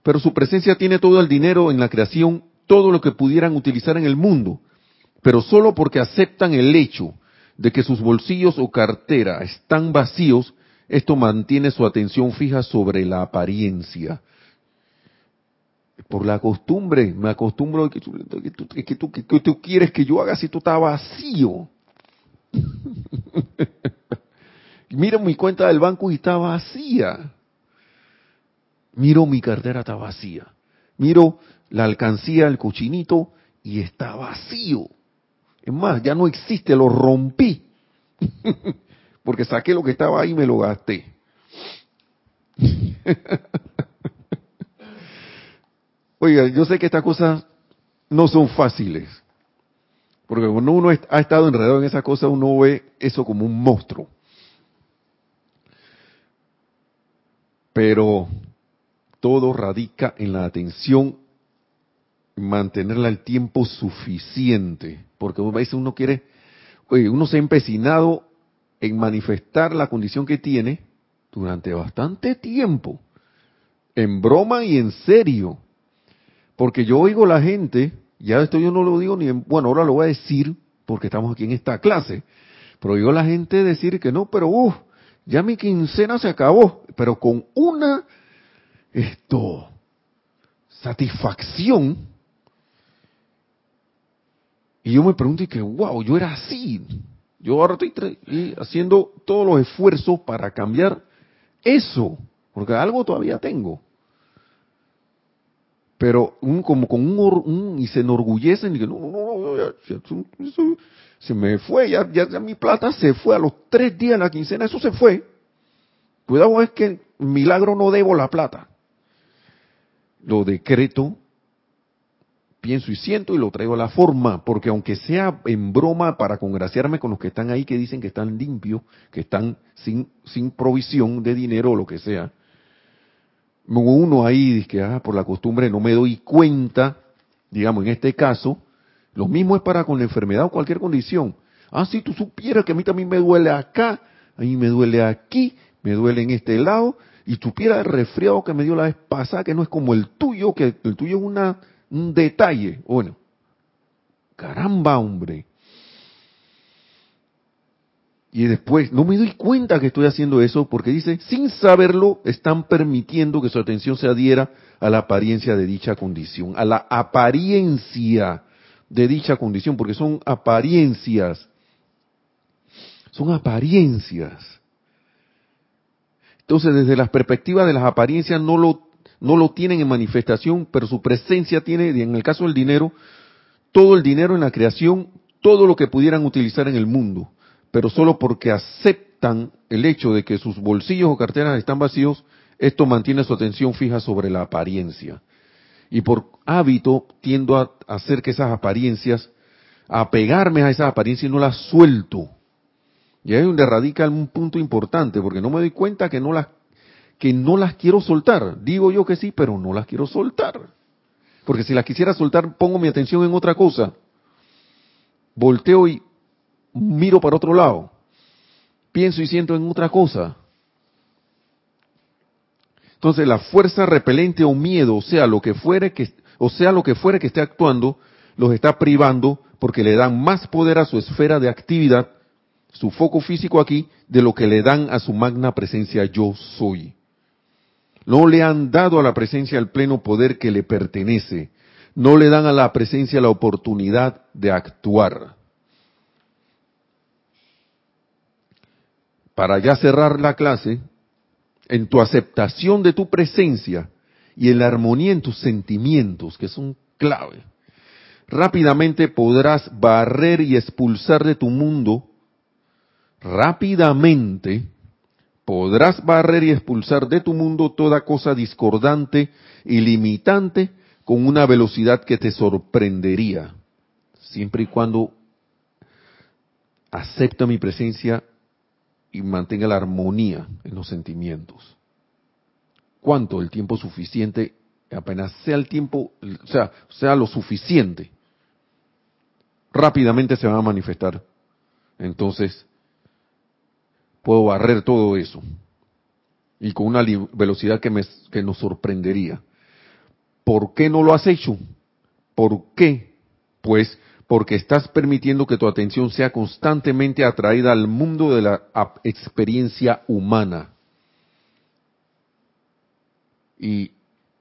A: Pero su presencia tiene todo el dinero en la creación todo lo que pudieran utilizar en el mundo. Pero solo porque aceptan el hecho de que sus bolsillos o cartera están vacíos esto mantiene su atención fija sobre la apariencia. Por la costumbre, me acostumbro a que tú, quieres que yo haga si tú estás vacío. Miro mi cuenta del banco y está vacía. Miro mi cartera está vacía. Miro la alcancía, el cochinito y está vacío. Es más, ya no existe, lo rompí. Porque saqué lo que estaba ahí y me lo gasté. Oiga, yo sé que estas cosas no son fáciles. Porque cuando uno ha estado enredado en esa cosa, uno ve eso como un monstruo. Pero todo radica en la atención, mantenerla el tiempo suficiente, porque a veces uno quiere, oye, uno se ha empecinado en manifestar la condición que tiene durante bastante tiempo, en broma y en serio, porque yo oigo la gente, ya esto yo no lo digo ni en, bueno, ahora lo voy a decir porque estamos aquí en esta clase, pero oigo la gente decir que no, pero uff, ya mi quincena se acabó, pero con una esto satisfacción y yo me pregunto y que wow, yo era así. Yo ahora estoy haciendo todos los esfuerzos para cambiar eso, porque algo todavía tengo. Pero un, como con un, y se enorgullecen y que no, no, no, ya, se me fue, ya, ya, mi plata se fue a los tres días de la quincena, eso se fue. Cuidado es que milagro no debo la plata. Lo decreto, pienso y siento y lo traigo a la forma, porque aunque sea en broma para congraciarme con los que están ahí que dicen que están limpios, que están sin, sin provisión de dinero o lo que sea, uno ahí que ah, por la costumbre no me doy cuenta, digamos en este caso, lo mismo es para con la enfermedad o cualquier condición. Ah, si tú supieras que a mí también me duele acá, a mí me duele aquí, me duele en este lado, y supieras el resfriado que me dio la vez pasada, que no es como el tuyo, que el tuyo es un detalle. Bueno, caramba, hombre. Y después, no me doy cuenta que estoy haciendo eso porque dice, sin saberlo, están permitiendo que su atención se adhiera a la apariencia de dicha condición, a la apariencia de dicha condición, porque son apariencias. Son apariencias. Entonces, desde la perspectiva de las apariencias no lo, no lo tienen en manifestación, pero su presencia tiene, en el caso del dinero, todo el dinero en la creación, todo lo que pudieran utilizar en el mundo pero solo porque aceptan el hecho de que sus bolsillos o carteras están vacíos, esto mantiene su atención fija sobre la apariencia. Y por hábito tiendo a hacer que esas apariencias, a apegarme a esas apariencias y no las suelto. Y ahí es donde radica un punto importante, porque no me doy cuenta que no las, que no las quiero soltar. Digo yo que sí, pero no las quiero soltar. Porque si las quisiera soltar, pongo mi atención en otra cosa. Volteo y miro para otro lado, pienso y siento en otra cosa. Entonces la fuerza repelente o miedo, o sea, lo que fuere que, o sea, lo que fuere que esté actuando, los está privando porque le dan más poder a su esfera de actividad, su foco físico aquí, de lo que le dan a su magna presencia yo soy. No le han dado a la presencia el pleno poder que le pertenece. No le dan a la presencia la oportunidad de actuar. Para ya cerrar la clase, en tu aceptación de tu presencia y en la armonía en tus sentimientos, que son clave, rápidamente podrás barrer y expulsar de tu mundo, rápidamente podrás barrer y expulsar de tu mundo toda cosa discordante y limitante con una velocidad que te sorprendería, siempre y cuando acepta mi presencia y mantenga la armonía en los sentimientos. ¿Cuánto? El tiempo suficiente, apenas sea el tiempo, o sea, sea lo suficiente, rápidamente se van a manifestar. Entonces, puedo barrer todo eso. Y con una velocidad que, me, que nos sorprendería. ¿Por qué no lo has hecho? ¿Por qué? Pues porque estás permitiendo que tu atención sea constantemente atraída al mundo de la experiencia humana. Y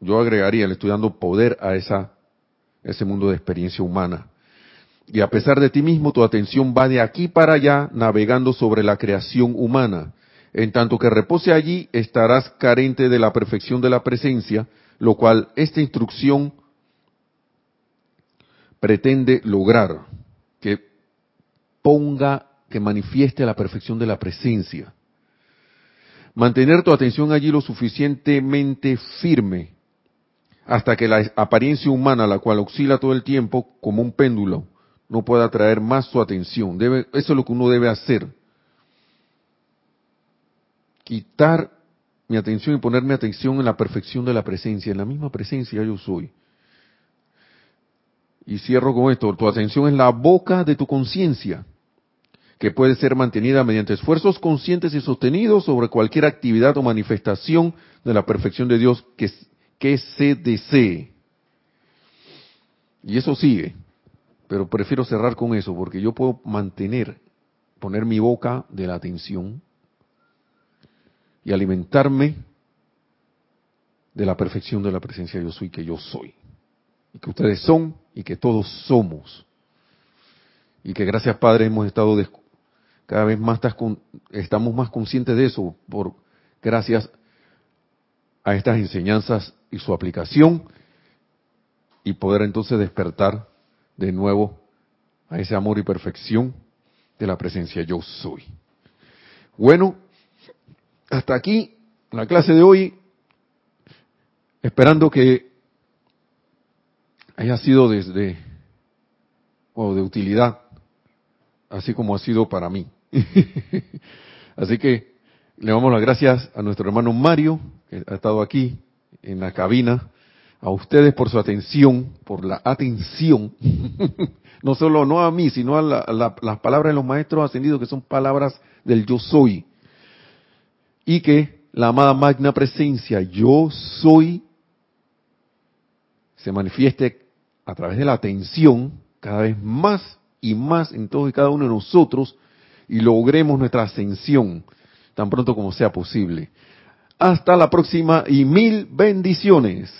A: yo agregaría, le estoy dando poder a esa, ese mundo de experiencia humana. Y a pesar de ti mismo, tu atención va de aquí para allá navegando sobre la creación humana. En tanto que repose allí, estarás carente de la perfección de la presencia, lo cual esta instrucción pretende lograr que ponga, que manifieste la perfección de la presencia. Mantener tu atención allí lo suficientemente firme hasta que la apariencia humana, la cual oscila todo el tiempo como un péndulo, no pueda atraer más su atención. Debe, eso es lo que uno debe hacer. Quitar mi atención y poner mi atención en la perfección de la presencia, en la misma presencia yo soy. Y cierro con esto, tu atención es la boca de tu conciencia, que puede ser mantenida mediante esfuerzos conscientes y sostenidos sobre cualquier actividad o manifestación de la perfección de Dios que, se desee. Y eso sigue, pero prefiero cerrar con eso, porque yo puedo mantener, poner mi boca de la atención y alimentarme de la perfección de la presencia de yo soy que yo soy. Y que ustedes son y que todos somos. Y que gracias Padre hemos estado cada vez más estamos más conscientes de eso por gracias a estas enseñanzas y su aplicación y poder entonces despertar de nuevo a ese amor y perfección de la presencia yo soy. Bueno, hasta aquí la clase de hoy, esperando que haya sido desde o de utilidad, así como ha sido para mí. así que le damos las gracias a nuestro hermano Mario, que ha estado aquí en la cabina, a ustedes por su atención, por la atención, no solo no a mí, sino a las palabras de los maestros ascendidos, que son palabras del yo soy y que la amada magna presencia yo soy se manifieste a través de la atención cada vez más y más en todos y cada uno de nosotros y logremos nuestra ascensión tan pronto como sea posible. Hasta la próxima y mil bendiciones.